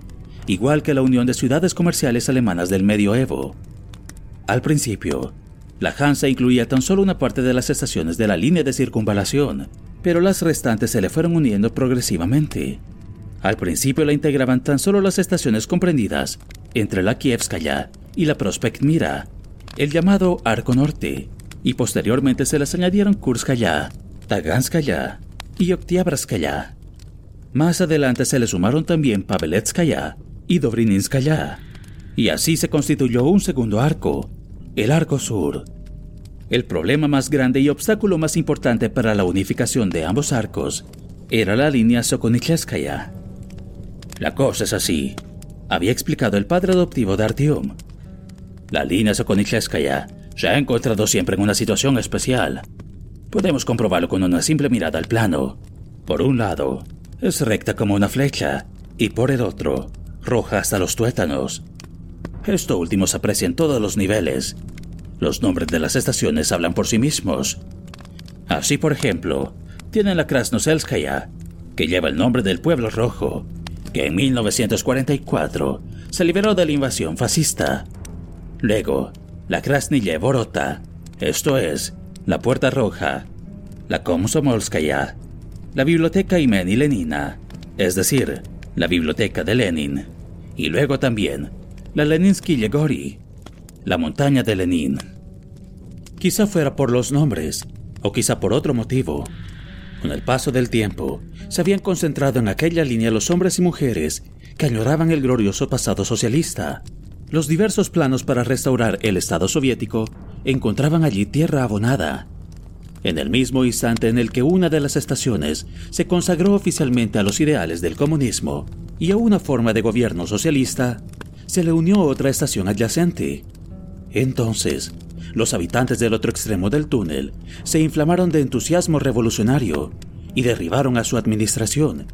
igual que la Unión de Ciudades Comerciales Alemanas del Medioevo. Al principio, la Hansa incluía tan solo una parte de las estaciones de la línea de circunvalación, pero las restantes se le fueron uniendo progresivamente. Al principio la integraban tan solo las estaciones comprendidas entre la Kievskaya y la Prospekt Mira, el llamado Arco Norte, y posteriormente se les añadieron Kurskaya, Taganskaya y Oktiabrskaya. Más adelante se le sumaron también Paveletskaya y Dobrininskaya, y así se constituyó un segundo arco, el Arco Sur. El problema más grande y obstáculo más importante para la unificación de ambos arcos era la línea Sokonicheskaya. La cosa es así, había explicado el padre adoptivo de Artyom. La línea Sokonicheskaya se ha encontrado siempre en una situación especial. Podemos comprobarlo con una simple mirada al plano. Por un lado, es recta como una flecha, y por el otro, roja hasta los tuétanos. Esto último se aprecia en todos los niveles. Los nombres de las estaciones hablan por sí mismos. Así, por ejemplo, tienen la Krasnoselskaya, que lleva el nombre del pueblo rojo, que en 1944 se liberó de la invasión fascista. Luego, la Krasnille Vorota, esto es, la Puerta Roja, la Komsomolskaya, la Biblioteca Imeni Lenina, es decir, la Biblioteca de Lenin, y luego también la Leninsky Yegori, la montaña de Lenin. Quizá fuera por los nombres, o quizá por otro motivo. Con el paso del tiempo, se habían concentrado en aquella línea los hombres y mujeres que añoraban el glorioso pasado socialista. Los diversos planos para restaurar el Estado soviético encontraban allí tierra abonada. En el mismo instante en el que una de las estaciones se consagró oficialmente a los ideales del comunismo y a una forma de gobierno socialista, se le unió otra estación adyacente. Entonces, los habitantes del otro extremo del túnel se inflamaron de entusiasmo revolucionario y derribaron a su administración,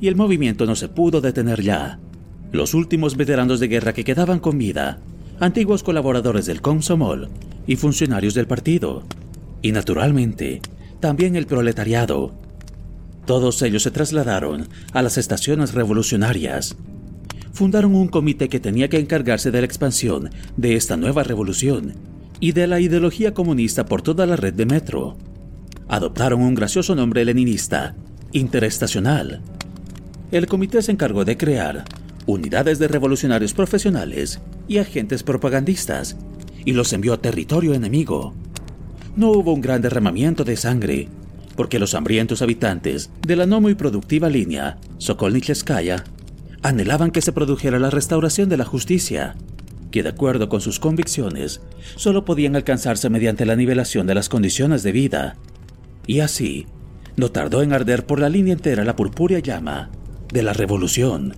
y el movimiento no se pudo detener ya. Los últimos veteranos de guerra que quedaban con vida, antiguos colaboradores del Komsomol y funcionarios del partido, y naturalmente, también el proletariado. Todos ellos se trasladaron a las estaciones revolucionarias fundaron un comité que tenía que encargarse de la expansión de esta nueva revolución y de la ideología comunista por toda la red de metro. Adoptaron un gracioso nombre leninista, interestacional. El comité se encargó de crear unidades de revolucionarios profesionales y agentes propagandistas y los envió a territorio enemigo. No hubo un gran derramamiento de sangre, porque los hambrientos habitantes de la no muy productiva línea Sokolnicheskaya anhelaban que se produjera la restauración de la justicia, que de acuerdo con sus convicciones, solo podían alcanzarse mediante la nivelación de las condiciones de vida. Y así, no tardó en arder por la línea entera la purpúrea llama de la revolución.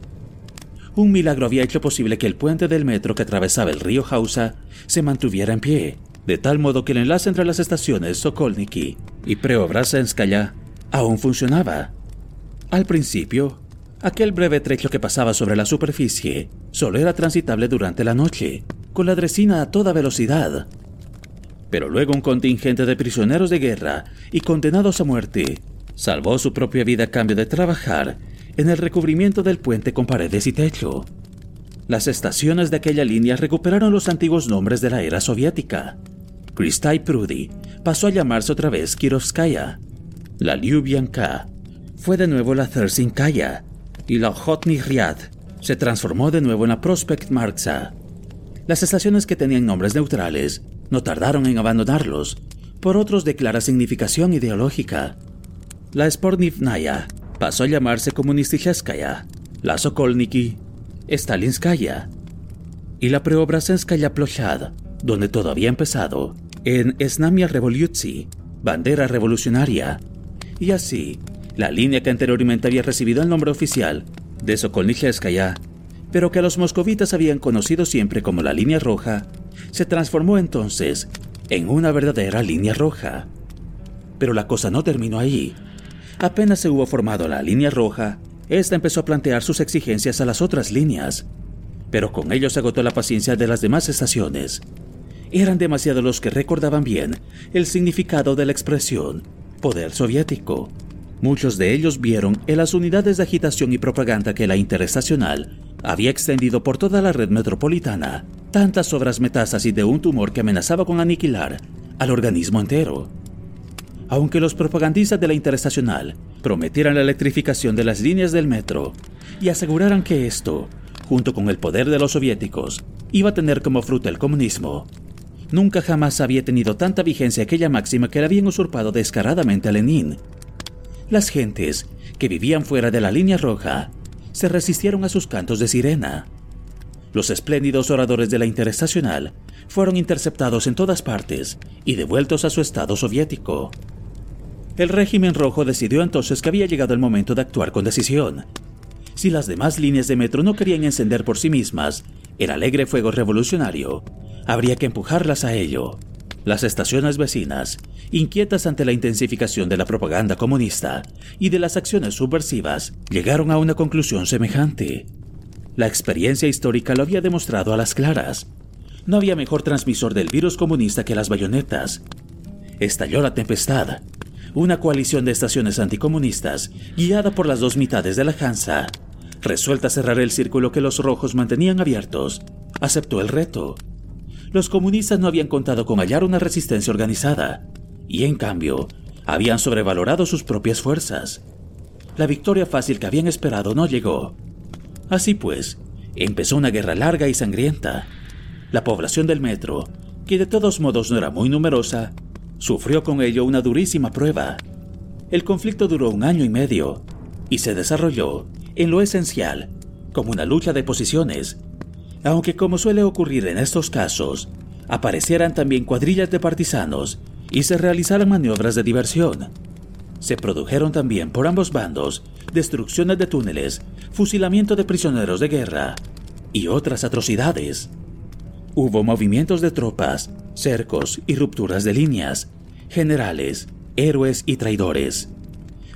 Un milagro había hecho posible que el puente del metro que atravesaba el río Hausa se mantuviera en pie, de tal modo que el enlace entre las estaciones Sokolniki y Preobrazhenskaya aún funcionaba. Al principio, Aquel breve trecho que pasaba sobre la superficie solo era transitable durante la noche, con la dresina a toda velocidad. Pero luego un contingente de prisioneros de guerra y condenados a muerte salvó su propia vida a cambio de trabajar en el recubrimiento del puente con paredes y techo. Las estaciones de aquella línea recuperaron los antiguos nombres de la era soviética. Kristai Prudy pasó a llamarse otra vez Kirovskaya. La Lyubyanka fue de nuevo la Thersinkaya y la Hotny Riad se transformó de nuevo en la Prospect Marxa. Las estaciones que tenían nombres neutrales no tardaron en abandonarlos por otros de clara significación ideológica. La Spornivnaya pasó a llamarse Komunisticheskaya, la Sokolniki, Stalinskaya y la Preobrazenskaya Plochad, donde todo había empezado, en Snamia Revolutsi, bandera revolucionaria, y así la línea que anteriormente había recibido el nombre oficial de Sokolnicheskaya, pero que los moscovitas habían conocido siempre como la línea roja, se transformó entonces en una verdadera línea roja. Pero la cosa no terminó ahí. Apenas se hubo formado la línea roja, esta empezó a plantear sus exigencias a las otras líneas, pero con ello se agotó la paciencia de las demás estaciones. Eran demasiados los que recordaban bien el significado de la expresión poder soviético. Muchos de ellos vieron en las unidades de agitación y propaganda que la interestacional había extendido por toda la red metropolitana tantas obras metástasis de un tumor que amenazaba con aniquilar al organismo entero. Aunque los propagandistas de la interestacional prometieran la electrificación de las líneas del metro y aseguraran que esto, junto con el poder de los soviéticos, iba a tener como fruto el comunismo, nunca jamás había tenido tanta vigencia aquella máxima que le habían usurpado descaradamente a Lenin. Las gentes que vivían fuera de la línea roja se resistieron a sus cantos de sirena. Los espléndidos oradores de la Interestacional fueron interceptados en todas partes y devueltos a su estado soviético. El régimen rojo decidió entonces que había llegado el momento de actuar con decisión. Si las demás líneas de metro no querían encender por sí mismas el alegre fuego revolucionario, habría que empujarlas a ello. Las estaciones vecinas, inquietas ante la intensificación de la propaganda comunista y de las acciones subversivas, llegaron a una conclusión semejante. La experiencia histórica lo había demostrado a las claras. No había mejor transmisor del virus comunista que las bayonetas. Estalló la tempestad. Una coalición de estaciones anticomunistas, guiada por las dos mitades de la Hansa, resuelta a cerrar el círculo que los rojos mantenían abiertos, aceptó el reto los comunistas no habían contado con hallar una resistencia organizada, y en cambio, habían sobrevalorado sus propias fuerzas. La victoria fácil que habían esperado no llegó. Así pues, empezó una guerra larga y sangrienta. La población del metro, que de todos modos no era muy numerosa, sufrió con ello una durísima prueba. El conflicto duró un año y medio y se desarrolló, en lo esencial, como una lucha de posiciones aunque como suele ocurrir en estos casos, aparecieran también cuadrillas de partisanos y se realizaran maniobras de diversión. Se produjeron también por ambos bandos destrucciones de túneles, fusilamiento de prisioneros de guerra y otras atrocidades. Hubo movimientos de tropas, cercos y rupturas de líneas, generales, héroes y traidores.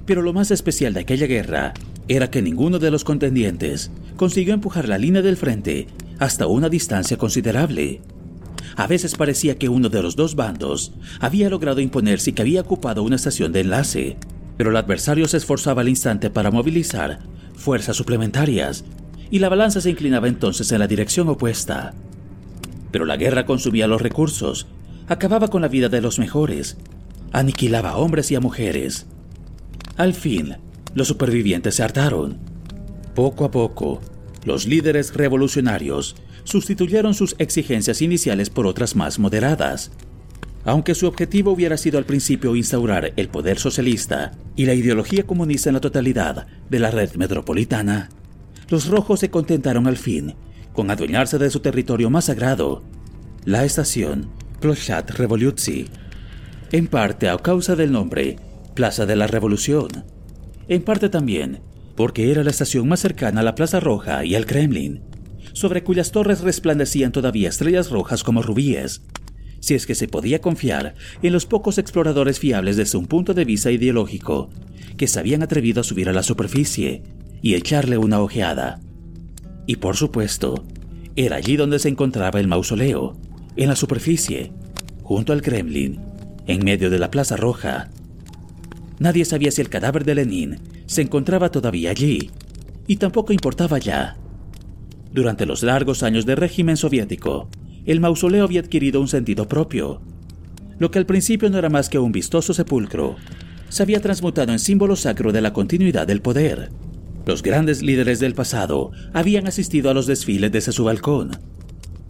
Pero lo más especial de aquella guerra era que ninguno de los contendientes consiguió empujar la línea del frente hasta una distancia considerable. A veces parecía que uno de los dos bandos había logrado imponerse y que había ocupado una estación de enlace, pero el adversario se esforzaba al instante para movilizar fuerzas suplementarias, y la balanza se inclinaba entonces en la dirección opuesta. Pero la guerra consumía los recursos, acababa con la vida de los mejores, aniquilaba a hombres y a mujeres. Al fin, los supervivientes se hartaron. Poco a poco, los líderes revolucionarios sustituyeron sus exigencias iniciales por otras más moderadas. Aunque su objetivo hubiera sido al principio instaurar el poder socialista y la ideología comunista en la totalidad de la red metropolitana, los rojos se contentaron al fin con adueñarse de su territorio más sagrado, la estación Plochat Revoluzzi, en parte a causa del nombre Plaza de la Revolución, en parte también porque era la estación más cercana a la Plaza Roja y al Kremlin, sobre cuyas torres resplandecían todavía estrellas rojas como rubíes, si es que se podía confiar en los pocos exploradores fiables desde un punto de vista ideológico que se habían atrevido a subir a la superficie y echarle una ojeada. Y por supuesto, era allí donde se encontraba el mausoleo, en la superficie, junto al Kremlin, en medio de la Plaza Roja. Nadie sabía si el cadáver de Lenin se encontraba todavía allí, y tampoco importaba ya. Durante los largos años de régimen soviético, el mausoleo había adquirido un sentido propio. Lo que al principio no era más que un vistoso sepulcro, se había transmutado en símbolo sacro de la continuidad del poder. Los grandes líderes del pasado habían asistido a los desfiles desde su balcón.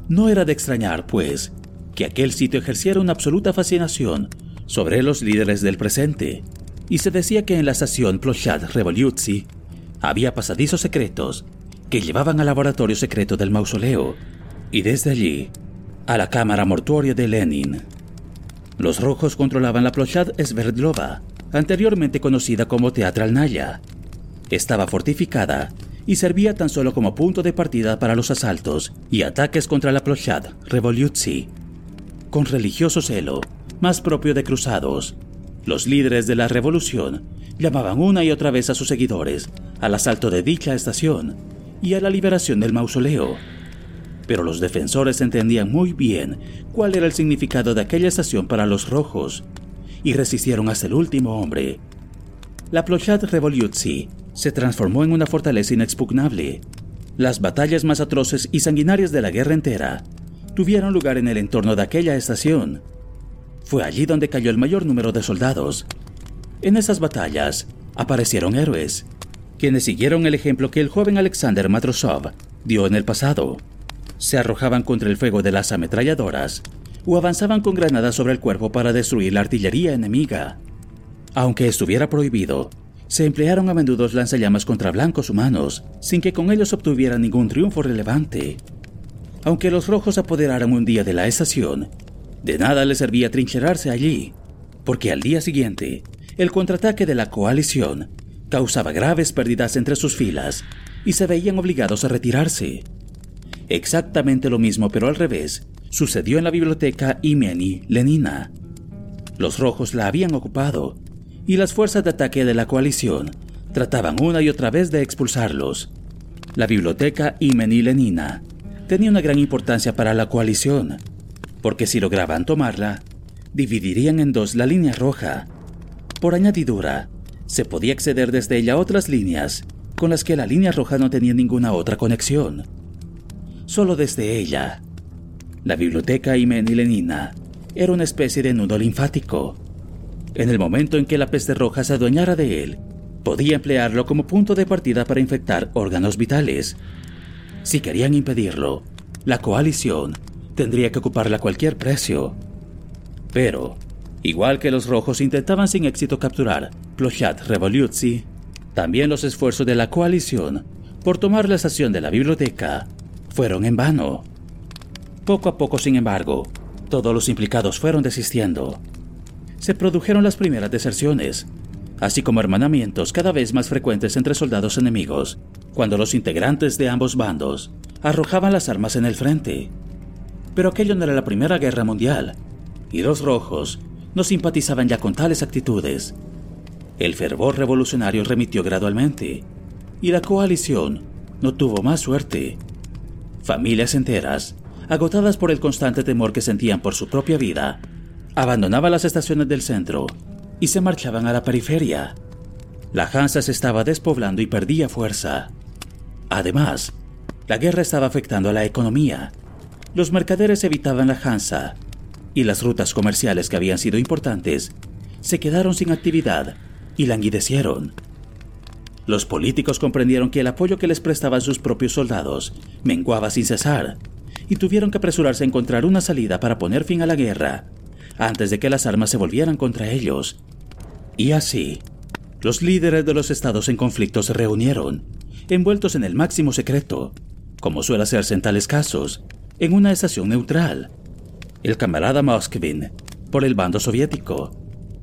No era de extrañar, pues, que aquel sitio ejerciera una absoluta fascinación sobre los líderes del presente y se decía que en la estación Plochat Revoluzzi había pasadizos secretos que llevaban al laboratorio secreto del mausoleo y desde allí a la cámara mortuoria de Lenin. Los rojos controlaban la Plochat Sverdlova, anteriormente conocida como Teatralnaya. Estaba fortificada y servía tan solo como punto de partida para los asaltos y ataques contra la Plochad Revoluzi. Con religioso celo, más propio de cruzados, los líderes de la revolución llamaban una y otra vez a sus seguidores al asalto de dicha estación y a la liberación del mausoleo. Pero los defensores entendían muy bien cuál era el significado de aquella estación para los rojos y resistieron hasta el último hombre. La Plochad Revoluzi se transformó en una fortaleza inexpugnable. Las batallas más atroces y sanguinarias de la guerra entera tuvieron lugar en el entorno de aquella estación. Fue allí donde cayó el mayor número de soldados. En esas batallas aparecieron héroes, quienes siguieron el ejemplo que el joven Alexander Matrosov dio en el pasado. Se arrojaban contra el fuego de las ametralladoras o avanzaban con granadas sobre el cuerpo para destruir la artillería enemiga. Aunque estuviera prohibido, se emplearon a menudo lanzallamas contra blancos humanos, sin que con ellos obtuvieran ningún triunfo relevante. Aunque los rojos apoderaran un día de la estación, de nada les servía trincherarse allí, porque al día siguiente, el contraataque de la coalición causaba graves pérdidas entre sus filas y se veían obligados a retirarse. Exactamente lo mismo, pero al revés, sucedió en la biblioteca Imeni Lenina. Los rojos la habían ocupado y las fuerzas de ataque de la coalición trataban una y otra vez de expulsarlos. La biblioteca Imeni Lenina tenía una gran importancia para la coalición, porque si lograban tomarla, dividirían en dos la línea roja. Por añadidura, se podía acceder desde ella a otras líneas con las que la línea roja no tenía ninguna otra conexión. Solo desde ella. La biblioteca Imeni Lenina era una especie de nudo linfático en el momento en que la peste roja se adueñara de él, podía emplearlo como punto de partida para infectar órganos vitales. Si querían impedirlo, la coalición tendría que ocuparla a cualquier precio. Pero, igual que los rojos intentaban sin éxito capturar Plochat Revoluzi, también los esfuerzos de la coalición por tomar la estación de la biblioteca fueron en vano. Poco a poco, sin embargo, todos los implicados fueron desistiendo se produjeron las primeras deserciones, así como hermanamientos cada vez más frecuentes entre soldados enemigos, cuando los integrantes de ambos bandos arrojaban las armas en el frente. Pero aquello no era la Primera Guerra Mundial, y los rojos no simpatizaban ya con tales actitudes. El fervor revolucionario remitió gradualmente, y la coalición no tuvo más suerte. Familias enteras, agotadas por el constante temor que sentían por su propia vida, Abandonaba las estaciones del centro y se marchaban a la periferia. La Hansa se estaba despoblando y perdía fuerza. Además, la guerra estaba afectando a la economía. Los mercaderes evitaban la Hansa y las rutas comerciales que habían sido importantes se quedaron sin actividad y languidecieron. Los políticos comprendieron que el apoyo que les prestaban sus propios soldados menguaba sin cesar y tuvieron que apresurarse a encontrar una salida para poner fin a la guerra antes de que las armas se volvieran contra ellos. Y así, los líderes de los estados en conflicto se reunieron, envueltos en el máximo secreto, como suele hacerse en tales casos, en una estación neutral. El camarada Moskvin, por el bando soviético,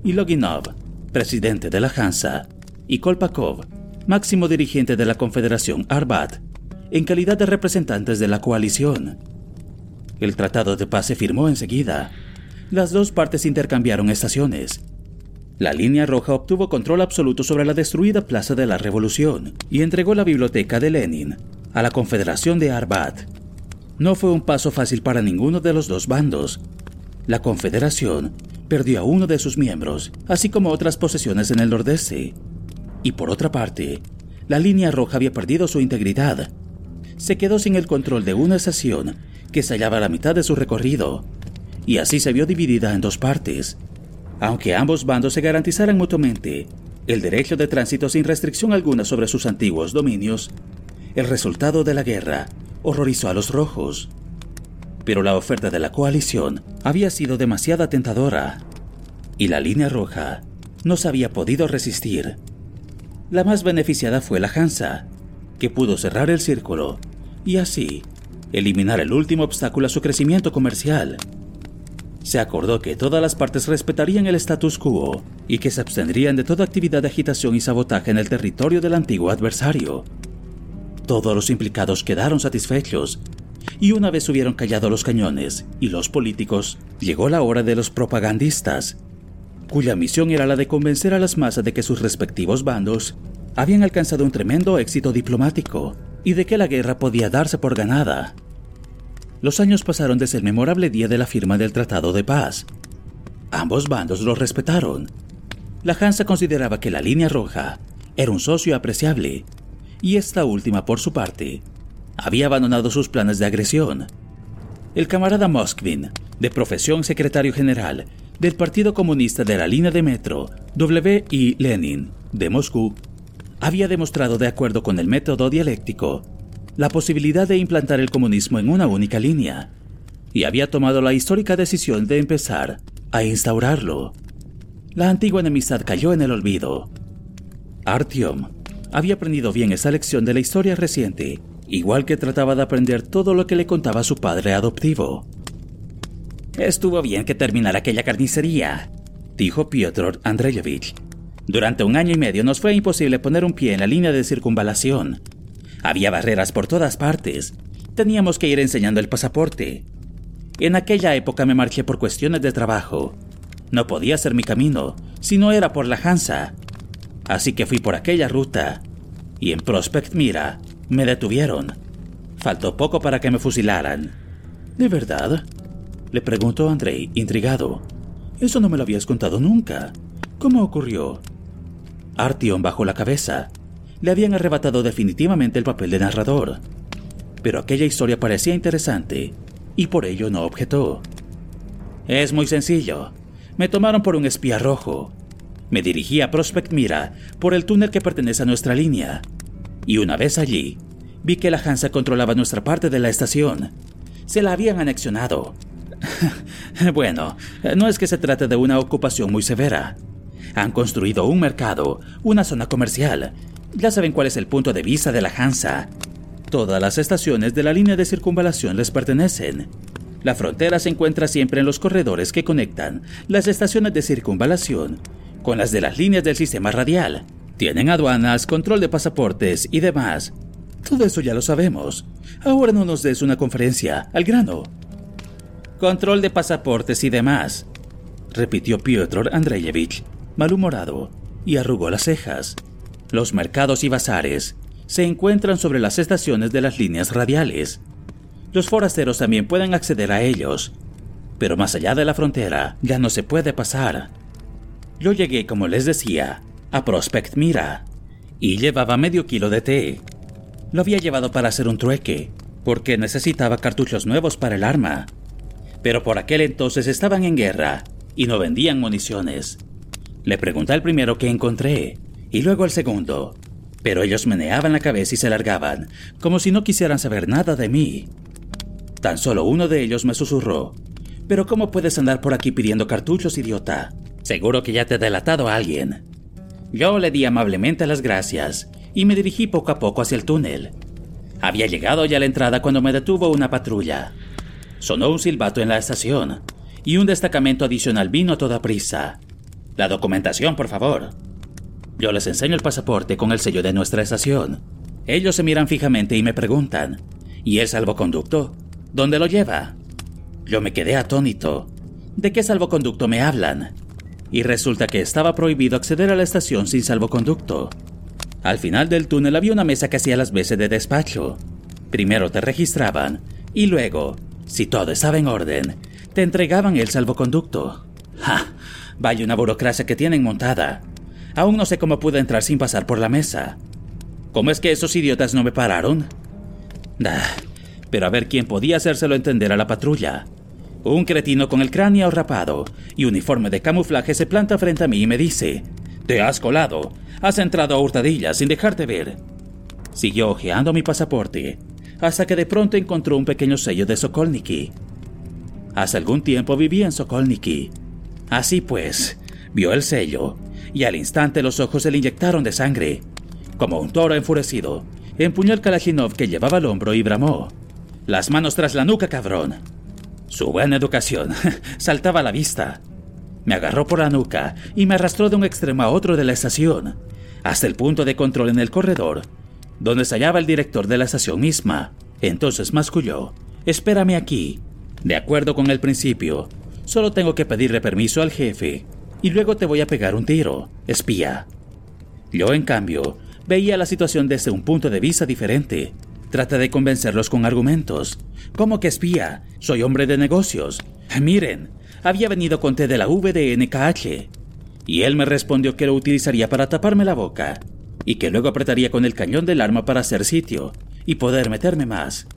y Loginov, presidente de la Hansa, y Kolpakov, máximo dirigente de la Confederación Arbat, en calidad de representantes de la coalición. El tratado de paz se firmó enseguida, las dos partes intercambiaron estaciones. La línea roja obtuvo control absoluto sobre la destruida Plaza de la Revolución y entregó la biblioteca de Lenin a la Confederación de Arbat. No fue un paso fácil para ninguno de los dos bandos. La Confederación perdió a uno de sus miembros, así como otras posesiones en el nordeste. Y por otra parte, la línea roja había perdido su integridad. Se quedó sin el control de una estación que se hallaba a la mitad de su recorrido y así se vio dividida en dos partes. Aunque ambos bandos se garantizaran mutuamente el derecho de tránsito sin restricción alguna sobre sus antiguos dominios, el resultado de la guerra horrorizó a los rojos. Pero la oferta de la coalición había sido demasiado tentadora, y la línea roja no se había podido resistir. La más beneficiada fue la Hansa, que pudo cerrar el círculo y así eliminar el último obstáculo a su crecimiento comercial se acordó que todas las partes respetarían el status quo y que se abstendrían de toda actividad de agitación y sabotaje en el territorio del antiguo adversario. Todos los implicados quedaron satisfechos, y una vez hubieron callado los cañones y los políticos, llegó la hora de los propagandistas, cuya misión era la de convencer a las masas de que sus respectivos bandos habían alcanzado un tremendo éxito diplomático y de que la guerra podía darse por ganada. Los años pasaron desde el memorable día de la firma del Tratado de Paz. Ambos bandos lo respetaron. La Hansa consideraba que la línea roja era un socio apreciable, y esta última, por su parte, había abandonado sus planes de agresión. El camarada Moskvin, de profesión secretario general del Partido Comunista de la línea de metro W. Lenin, de Moscú, había demostrado, de acuerdo con el método dialéctico, la posibilidad de implantar el comunismo en una única línea, y había tomado la histórica decisión de empezar a instaurarlo. La antigua enemistad cayó en el olvido. Artyom había aprendido bien esa lección de la historia reciente, igual que trataba de aprender todo lo que le contaba su padre adoptivo. Estuvo bien que terminara aquella carnicería, dijo Piotr Andreyevich. Durante un año y medio nos fue imposible poner un pie en la línea de circunvalación. Había barreras por todas partes. Teníamos que ir enseñando el pasaporte. En aquella época me marché por cuestiones de trabajo. No podía ser mi camino si no era por la Hansa. Así que fui por aquella ruta. Y en Prospect Mira me detuvieron. Faltó poco para que me fusilaran. ¿De verdad? Le preguntó Andrei, intrigado. Eso no me lo habías contado nunca. ¿Cómo ocurrió? Artyom bajó la cabeza. Le habían arrebatado definitivamente el papel de narrador. Pero aquella historia parecía interesante, y por ello no objetó. Es muy sencillo. Me tomaron por un espía rojo. Me dirigí a Prospect Mira por el túnel que pertenece a nuestra línea. Y una vez allí, vi que la Hansa controlaba nuestra parte de la estación. Se la habían anexionado. bueno, no es que se trate de una ocupación muy severa. Han construido un mercado, una zona comercial. Ya saben cuál es el punto de vista de la Hansa. Todas las estaciones de la línea de circunvalación les pertenecen. La frontera se encuentra siempre en los corredores que conectan las estaciones de circunvalación con las de las líneas del sistema radial. Tienen aduanas, control de pasaportes y demás. Todo eso ya lo sabemos. Ahora no nos des una conferencia, al grano. Control de pasaportes y demás, repitió Piotr Andreyevich, malhumorado, y arrugó las cejas. Los mercados y bazares se encuentran sobre las estaciones de las líneas radiales. Los forasteros también pueden acceder a ellos, pero más allá de la frontera ya no se puede pasar. Yo llegué, como les decía, a Prospect Mira y llevaba medio kilo de té. Lo había llevado para hacer un trueque, porque necesitaba cartuchos nuevos para el arma. Pero por aquel entonces estaban en guerra y no vendían municiones. Le pregunté al primero que encontré y luego al segundo, pero ellos meneaban la cabeza y se largaban, como si no quisieran saber nada de mí. Tan solo uno de ellos me susurró, pero ¿cómo puedes andar por aquí pidiendo cartuchos, idiota? Seguro que ya te ha delatado a alguien. Yo le di amablemente las gracias y me dirigí poco a poco hacia el túnel. Había llegado ya a la entrada cuando me detuvo una patrulla. Sonó un silbato en la estación y un destacamento adicional vino a toda prisa. La documentación, por favor. Yo les enseño el pasaporte con el sello de nuestra estación. Ellos se miran fijamente y me preguntan, ¿y el salvoconducto? ¿Dónde lo lleva? Yo me quedé atónito. ¿De qué salvoconducto me hablan? Y resulta que estaba prohibido acceder a la estación sin salvoconducto. Al final del túnel había una mesa que hacía las veces de despacho. Primero te registraban y luego, si todo estaba en orden, te entregaban el salvoconducto. ¡Ja! Vaya una burocracia que tienen montada. Aún no sé cómo pude entrar sin pasar por la mesa. ¿Cómo es que esos idiotas no me pararon? Da, pero a ver quién podía hacérselo entender a la patrulla. Un cretino con el cráneo rapado y uniforme de camuflaje se planta frente a mí y me dice, Te has colado. Has entrado a hurtadillas sin dejarte ver. Siguió hojeando mi pasaporte, hasta que de pronto encontró un pequeño sello de Sokolniki. Hace algún tiempo vivía en Sokolniki. Así pues, vio el sello, y al instante los ojos se le inyectaron de sangre. Como un toro enfurecido, empuñó el Kalashnikov que llevaba al hombro y bramó. Las manos tras la nuca, cabrón. Su buena educación saltaba a la vista. Me agarró por la nuca y me arrastró de un extremo a otro de la estación, hasta el punto de control en el corredor, donde se hallaba el director de la estación misma. Entonces masculló, espérame aquí. De acuerdo con el principio, solo tengo que pedirle permiso al jefe y luego te voy a pegar un tiro, espía. Yo, en cambio, veía la situación desde un punto de vista diferente. Trata de convencerlos con argumentos. ¿Cómo que espía? Soy hombre de negocios. Miren, había venido con té de la VDNKH. Y él me respondió que lo utilizaría para taparme la boca y que luego apretaría con el cañón del arma para hacer sitio y poder meterme más.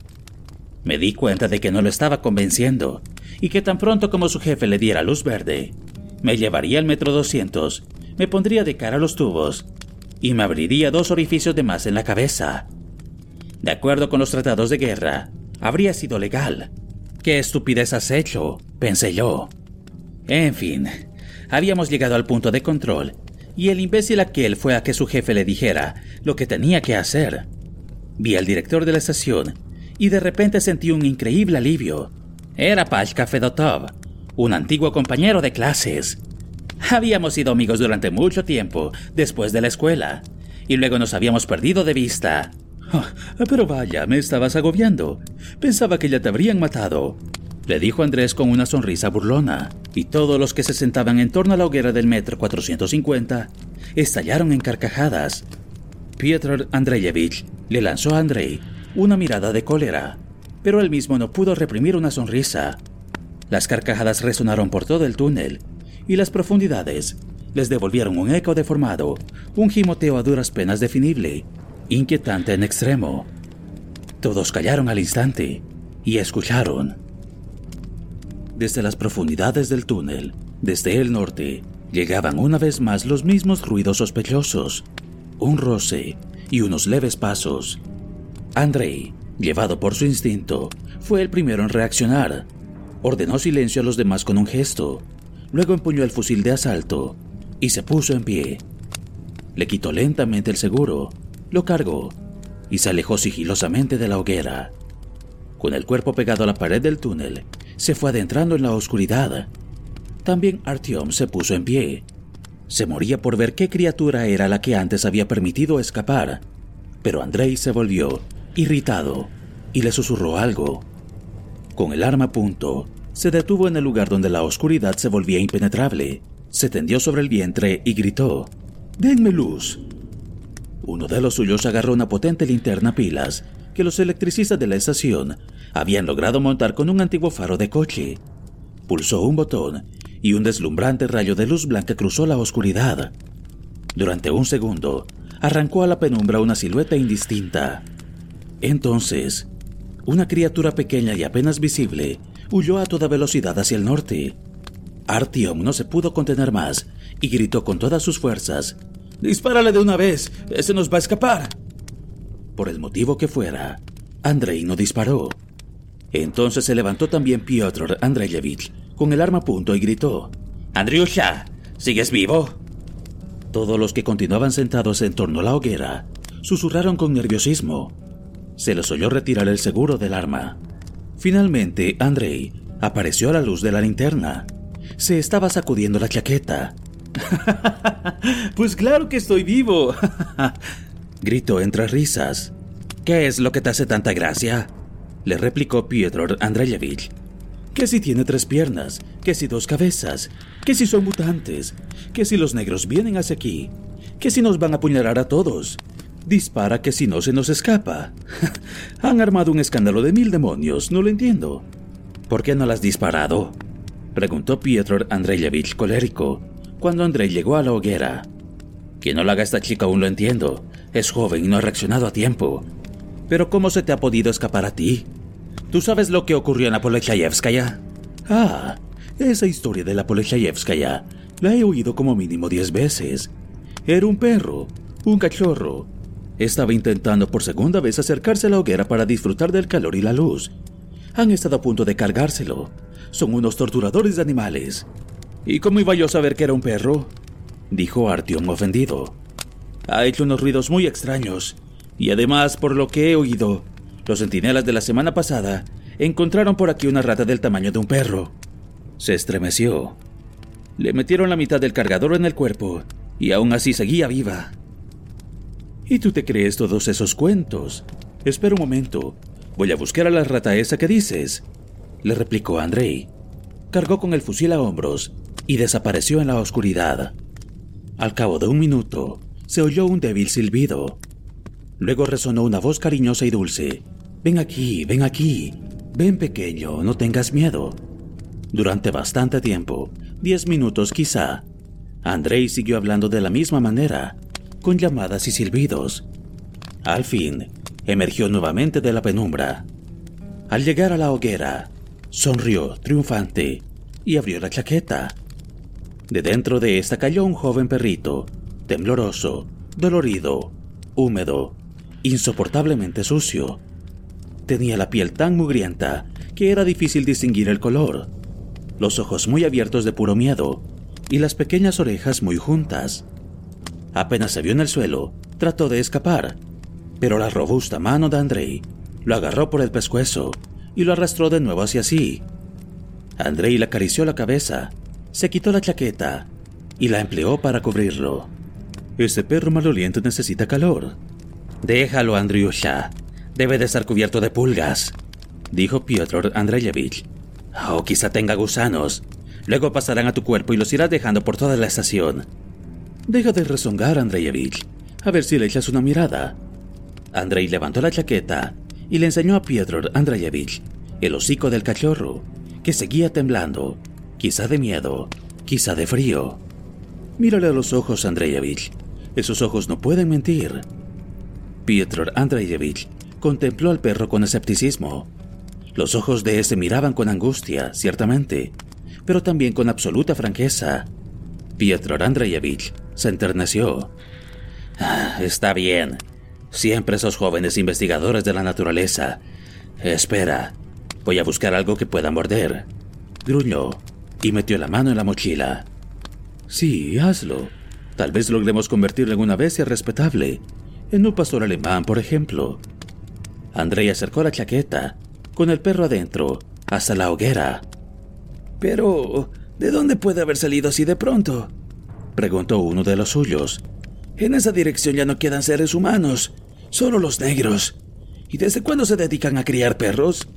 Me di cuenta de que no lo estaba convenciendo y que tan pronto como su jefe le diera luz verde, me llevaría al metro 200, me pondría de cara a los tubos y me abriría dos orificios de más en la cabeza. De acuerdo con los tratados de guerra, habría sido legal. ¿Qué estupidez has hecho? pensé yo. En fin, habíamos llegado al punto de control y el imbécil aquel fue a que su jefe le dijera lo que tenía que hacer. Vi al director de la estación y de repente sentí un increíble alivio. Era Pashka Fedotov, un antiguo compañero de clases. Habíamos sido amigos durante mucho tiempo, después de la escuela, y luego nos habíamos perdido de vista. Ah, pero vaya, me estabas agobiando. Pensaba que ya te habrían matado. Le dijo Andrés con una sonrisa burlona, y todos los que se sentaban en torno a la hoguera del metro 450 estallaron en carcajadas. Pietro Andreyevich le lanzó a Andrei una mirada de cólera, pero él mismo no pudo reprimir una sonrisa. Las carcajadas resonaron por todo el túnel, y las profundidades les devolvieron un eco deformado, un gimoteo a duras penas definible, inquietante en extremo. Todos callaron al instante y escucharon. Desde las profundidades del túnel, desde el norte, llegaban una vez más los mismos ruidos sospechosos, un roce y unos leves pasos. Andrei, llevado por su instinto, fue el primero en reaccionar. Ordenó silencio a los demás con un gesto, luego empuñó el fusil de asalto y se puso en pie. Le quitó lentamente el seguro lo cargó y se alejó sigilosamente de la hoguera. Con el cuerpo pegado a la pared del túnel, se fue adentrando en la oscuridad. También Artyom se puso en pie. Se moría por ver qué criatura era la que antes había permitido escapar. Pero Andrei se volvió, irritado, y le susurró algo. Con el arma a punto, se detuvo en el lugar donde la oscuridad se volvía impenetrable. Se tendió sobre el vientre y gritó, Denme luz. Uno de los suyos agarró una potente linterna pilas que los electricistas de la estación habían logrado montar con un antiguo faro de coche. Pulsó un botón y un deslumbrante rayo de luz blanca cruzó la oscuridad. Durante un segundo, arrancó a la penumbra una silueta indistinta. Entonces, una criatura pequeña y apenas visible huyó a toda velocidad hacia el norte. Artyom no se pudo contener más y gritó con todas sus fuerzas, Dispárale de una vez. Ese nos va a escapar. Por el motivo que fuera, Andrei no disparó. Entonces se levantó también Piotr Andreyevich con el arma a punto y gritó: Andriusha, ¿sigues vivo? Todos los que continuaban sentados en torno a la hoguera susurraron con nerviosismo. Se les oyó retirar el seguro del arma. Finalmente, Andrei apareció a la luz de la linterna. Se estaba sacudiendo la chaqueta pues claro que estoy vivo. Gritó entre risas. ¿Qué es lo que te hace tanta gracia? Le replicó Pietro Andreyevich. Que si tiene tres piernas, que si dos cabezas, que si son mutantes, que si los negros vienen hacia aquí, que si nos van a apuñalar a todos. Dispara que si no se nos escapa. Han armado un escándalo de mil demonios, no lo entiendo. ¿Por qué no las has disparado? Preguntó Pietro Andreyevich colérico cuando André llegó a la hoguera. Que no la haga esta chica aún lo entiendo. Es joven y no ha reaccionado a tiempo. Pero ¿cómo se te ha podido escapar a ti? ¿Tú sabes lo que ocurrió en la Polechayevskaya? Ah, esa historia de la Polechayevskaya la he oído como mínimo diez veces. Era un perro, un cachorro. Estaba intentando por segunda vez acercarse a la hoguera para disfrutar del calor y la luz. Han estado a punto de cargárselo. Son unos torturadores de animales. ¿Y cómo iba yo a saber que era un perro? Dijo Artyom ofendido. Ha hecho unos ruidos muy extraños. Y además, por lo que he oído, los centinelas de la semana pasada encontraron por aquí una rata del tamaño de un perro. Se estremeció. Le metieron la mitad del cargador en el cuerpo y aún así seguía viva. ¿Y tú te crees todos esos cuentos? Espera un momento. Voy a buscar a la rata esa que dices. Le replicó Andrei. Cargó con el fusil a hombros y desapareció en la oscuridad. Al cabo de un minuto, se oyó un débil silbido. Luego resonó una voz cariñosa y dulce. Ven aquí, ven aquí. Ven pequeño, no tengas miedo. Durante bastante tiempo, diez minutos quizá, Andrei siguió hablando de la misma manera, con llamadas y silbidos. Al fin, emergió nuevamente de la penumbra. Al llegar a la hoguera, sonrió triunfante y abrió la chaqueta. De dentro de esta cayó un joven perrito, tembloroso, dolorido, húmedo, insoportablemente sucio. Tenía la piel tan mugrienta que era difícil distinguir el color, los ojos muy abiertos de puro miedo y las pequeñas orejas muy juntas. Apenas se vio en el suelo, trató de escapar, pero la robusta mano de Andrei lo agarró por el pescuezo y lo arrastró de nuevo hacia sí. Andrei le acarició la cabeza, se quitó la chaqueta y la empleó para cubrirlo. Ese perro maloliente necesita calor. Déjalo, Andriusha. Debe de estar cubierto de pulgas, dijo Piotr Andreyevich. O quizá tenga gusanos. Luego pasarán a tu cuerpo y los irás dejando por toda la estación. Deja de rezongar, Andreyevich. A ver si le echas una mirada. Andrei levantó la chaqueta y le enseñó a Piotr Andreyevich el hocico del cachorro, que seguía temblando, quizá de miedo, quizá de frío. Mírale a los ojos, Andreyevich. Esos ojos no pueden mentir. Piotr Andreyevich contempló al perro con escepticismo. Los ojos de ese miraban con angustia, ciertamente, pero también con absoluta franqueza. Piotr Andreyevich se enterneció. Ah, está bien. Siempre esos jóvenes investigadores de la naturaleza. Espera, voy a buscar algo que pueda morder. Gruñó y metió la mano en la mochila. Sí, hazlo. Tal vez logremos convertirlo en una bestia respetable, en un pastor alemán, por ejemplo. Andrei acercó la chaqueta, con el perro adentro, hasta la hoguera. Pero, ¿de dónde puede haber salido así de pronto? preguntó uno de los suyos. En esa dirección ya no quedan seres humanos, solo los negros. ¿Y desde cuándo se dedican a criar perros?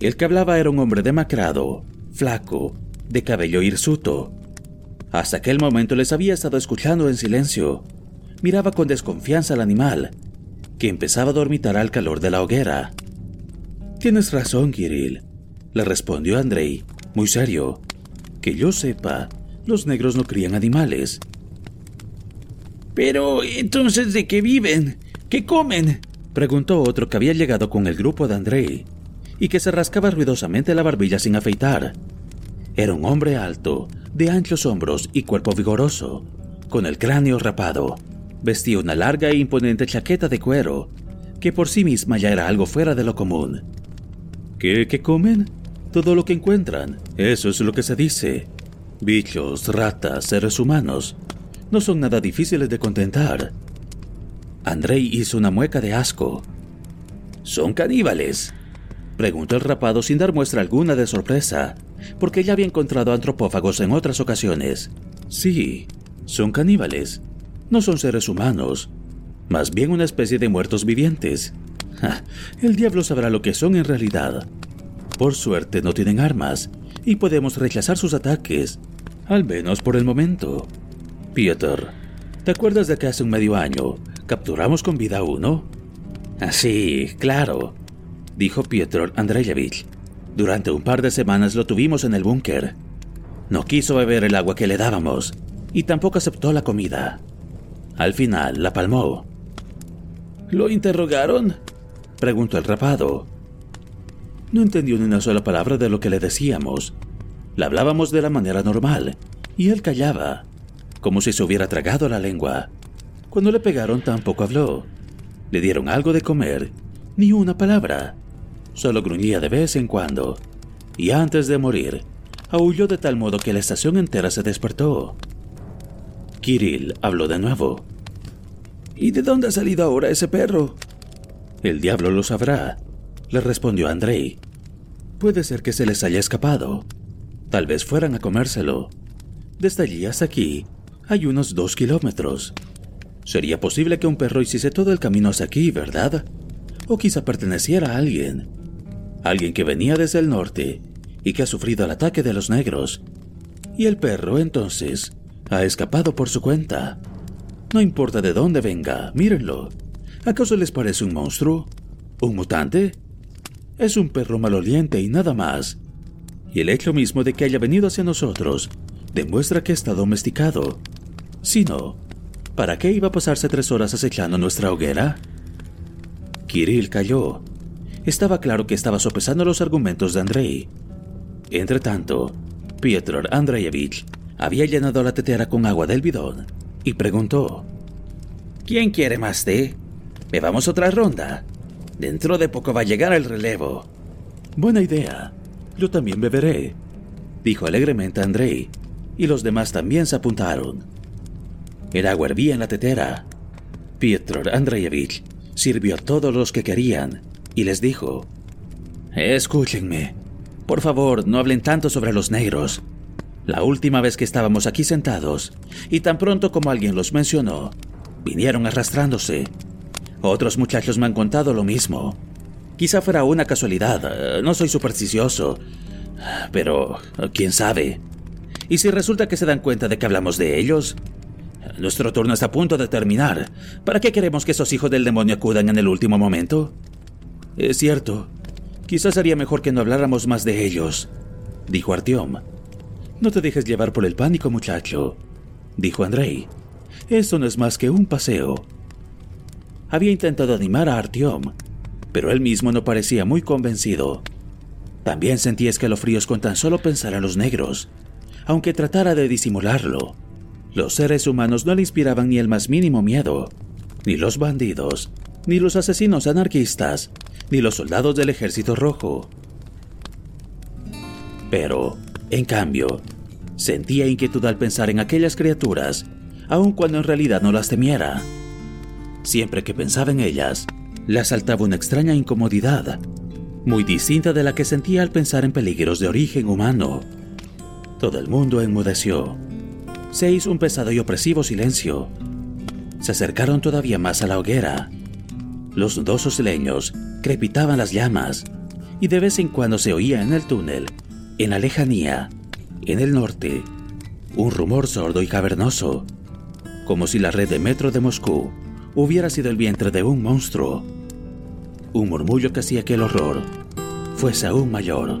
El que hablaba era un hombre demacrado, flaco, de cabello hirsuto. Hasta aquel momento les había estado escuchando en silencio. Miraba con desconfianza al animal, que empezaba a dormitar al calor de la hoguera. Tienes razón, Kirill, le respondió Andrei, muy serio. Que yo sepa, los negros no crían animales. Pero, entonces, ¿de qué viven? ¿Qué comen? preguntó otro que había llegado con el grupo de Andrei y que se rascaba ruidosamente la barbilla sin afeitar. Era un hombre alto, de anchos hombros y cuerpo vigoroso, con el cráneo rapado. Vestía una larga e imponente chaqueta de cuero, que por sí misma ya era algo fuera de lo común. ¿Qué, qué comen? Todo lo que encuentran. Eso es lo que se dice. Bichos, ratas, seres humanos. No son nada difíciles de contentar. Andrei hizo una mueca de asco. ¿Son caníbales? Preguntó el rapado sin dar muestra alguna de sorpresa, porque ya había encontrado antropófagos en otras ocasiones. Sí, son caníbales. No son seres humanos, más bien una especie de muertos vivientes. el diablo sabrá lo que son en realidad. Por suerte no tienen armas y podemos rechazar sus ataques, al menos por el momento. Peter, ¿te acuerdas de que hace un medio año capturamos con vida a uno? Ah, sí, claro, dijo Piotr Andreyevich. Durante un par de semanas lo tuvimos en el búnker. No quiso beber el agua que le dábamos y tampoco aceptó la comida. Al final la palmó. ¿Lo interrogaron? preguntó el rapado. No entendió ni una sola palabra de lo que le decíamos. Le hablábamos de la manera normal y él callaba, como si se hubiera tragado la lengua. Cuando le pegaron tampoco habló. Le dieron algo de comer, ni una palabra. Solo gruñía de vez en cuando. Y antes de morir, aulló de tal modo que la estación entera se despertó. Kirill habló de nuevo. ¿Y de dónde ha salido ahora ese perro? El diablo lo sabrá, le respondió Andrei. Puede ser que se les haya escapado. Tal vez fueran a comérselo. Desde allí hasta aquí hay unos dos kilómetros. Sería posible que un perro hiciese todo el camino hacia aquí, ¿verdad? O quizá perteneciera a alguien. Alguien que venía desde el norte y que ha sufrido el ataque de los negros. Y el perro, entonces, ha escapado por su cuenta. No importa de dónde venga, mírenlo. ¿Acaso les parece un monstruo? ¿Un mutante? Es un perro maloliente y nada más. Y el hecho mismo de que haya venido hacia nosotros demuestra que está domesticado. Si no, ¿para qué iba a pasarse tres horas acechando nuestra hoguera? Kirill cayó. Estaba claro que estaba sopesando los argumentos de Andrei. Entretanto, Pietro Andreyevich había llenado la tetera con agua del bidón y preguntó: ¿Quién quiere más té? ¿Bebamos otra ronda? Dentro de poco va a llegar el relevo. Buena idea. Yo también beberé, dijo alegremente Andrei, y los demás también se apuntaron. El agua hervía en la tetera. Pietro Andreyevich sirvió a todos los que querían y les dijo: Escúchenme. Por favor, no hablen tanto sobre los negros. La última vez que estábamos aquí sentados, y tan pronto como alguien los mencionó, vinieron arrastrándose. Otros muchachos me han contado lo mismo. Quizá fuera una casualidad, no soy supersticioso, pero quién sabe. ¿Y si resulta que se dan cuenta de que hablamos de ellos? Nuestro turno está a punto de terminar. ¿Para qué queremos que esos hijos del demonio acudan en el último momento? Es cierto. Quizás sería mejor que no habláramos más de ellos, dijo Artyom. No te dejes llevar por el pánico, muchacho, dijo Andrei. Esto no es más que un paseo. Había intentado animar a Artyom, pero él mismo no parecía muy convencido. También sentía escalofríos con tan solo pensar a los negros, aunque tratara de disimularlo. Los seres humanos no le inspiraban ni el más mínimo miedo, ni los bandidos, ni los asesinos anarquistas, ni los soldados del ejército rojo. Pero, en cambio, sentía inquietud al pensar en aquellas criaturas, aun cuando en realidad no las temiera. Siempre que pensaba en ellas, le asaltaba una extraña incomodidad, muy distinta de la que sentía al pensar en peligros de origen humano. Todo el mundo enmudeció. Se hizo un pesado y opresivo silencio. Se acercaron todavía más a la hoguera. Los dos osleños crepitaban las llamas y de vez en cuando se oía en el túnel en la lejanía, en el norte, un rumor sordo y cavernoso, como si la red de metro de Moscú hubiera sido el vientre de un monstruo. Un murmullo que hacía que el horror fuese aún mayor.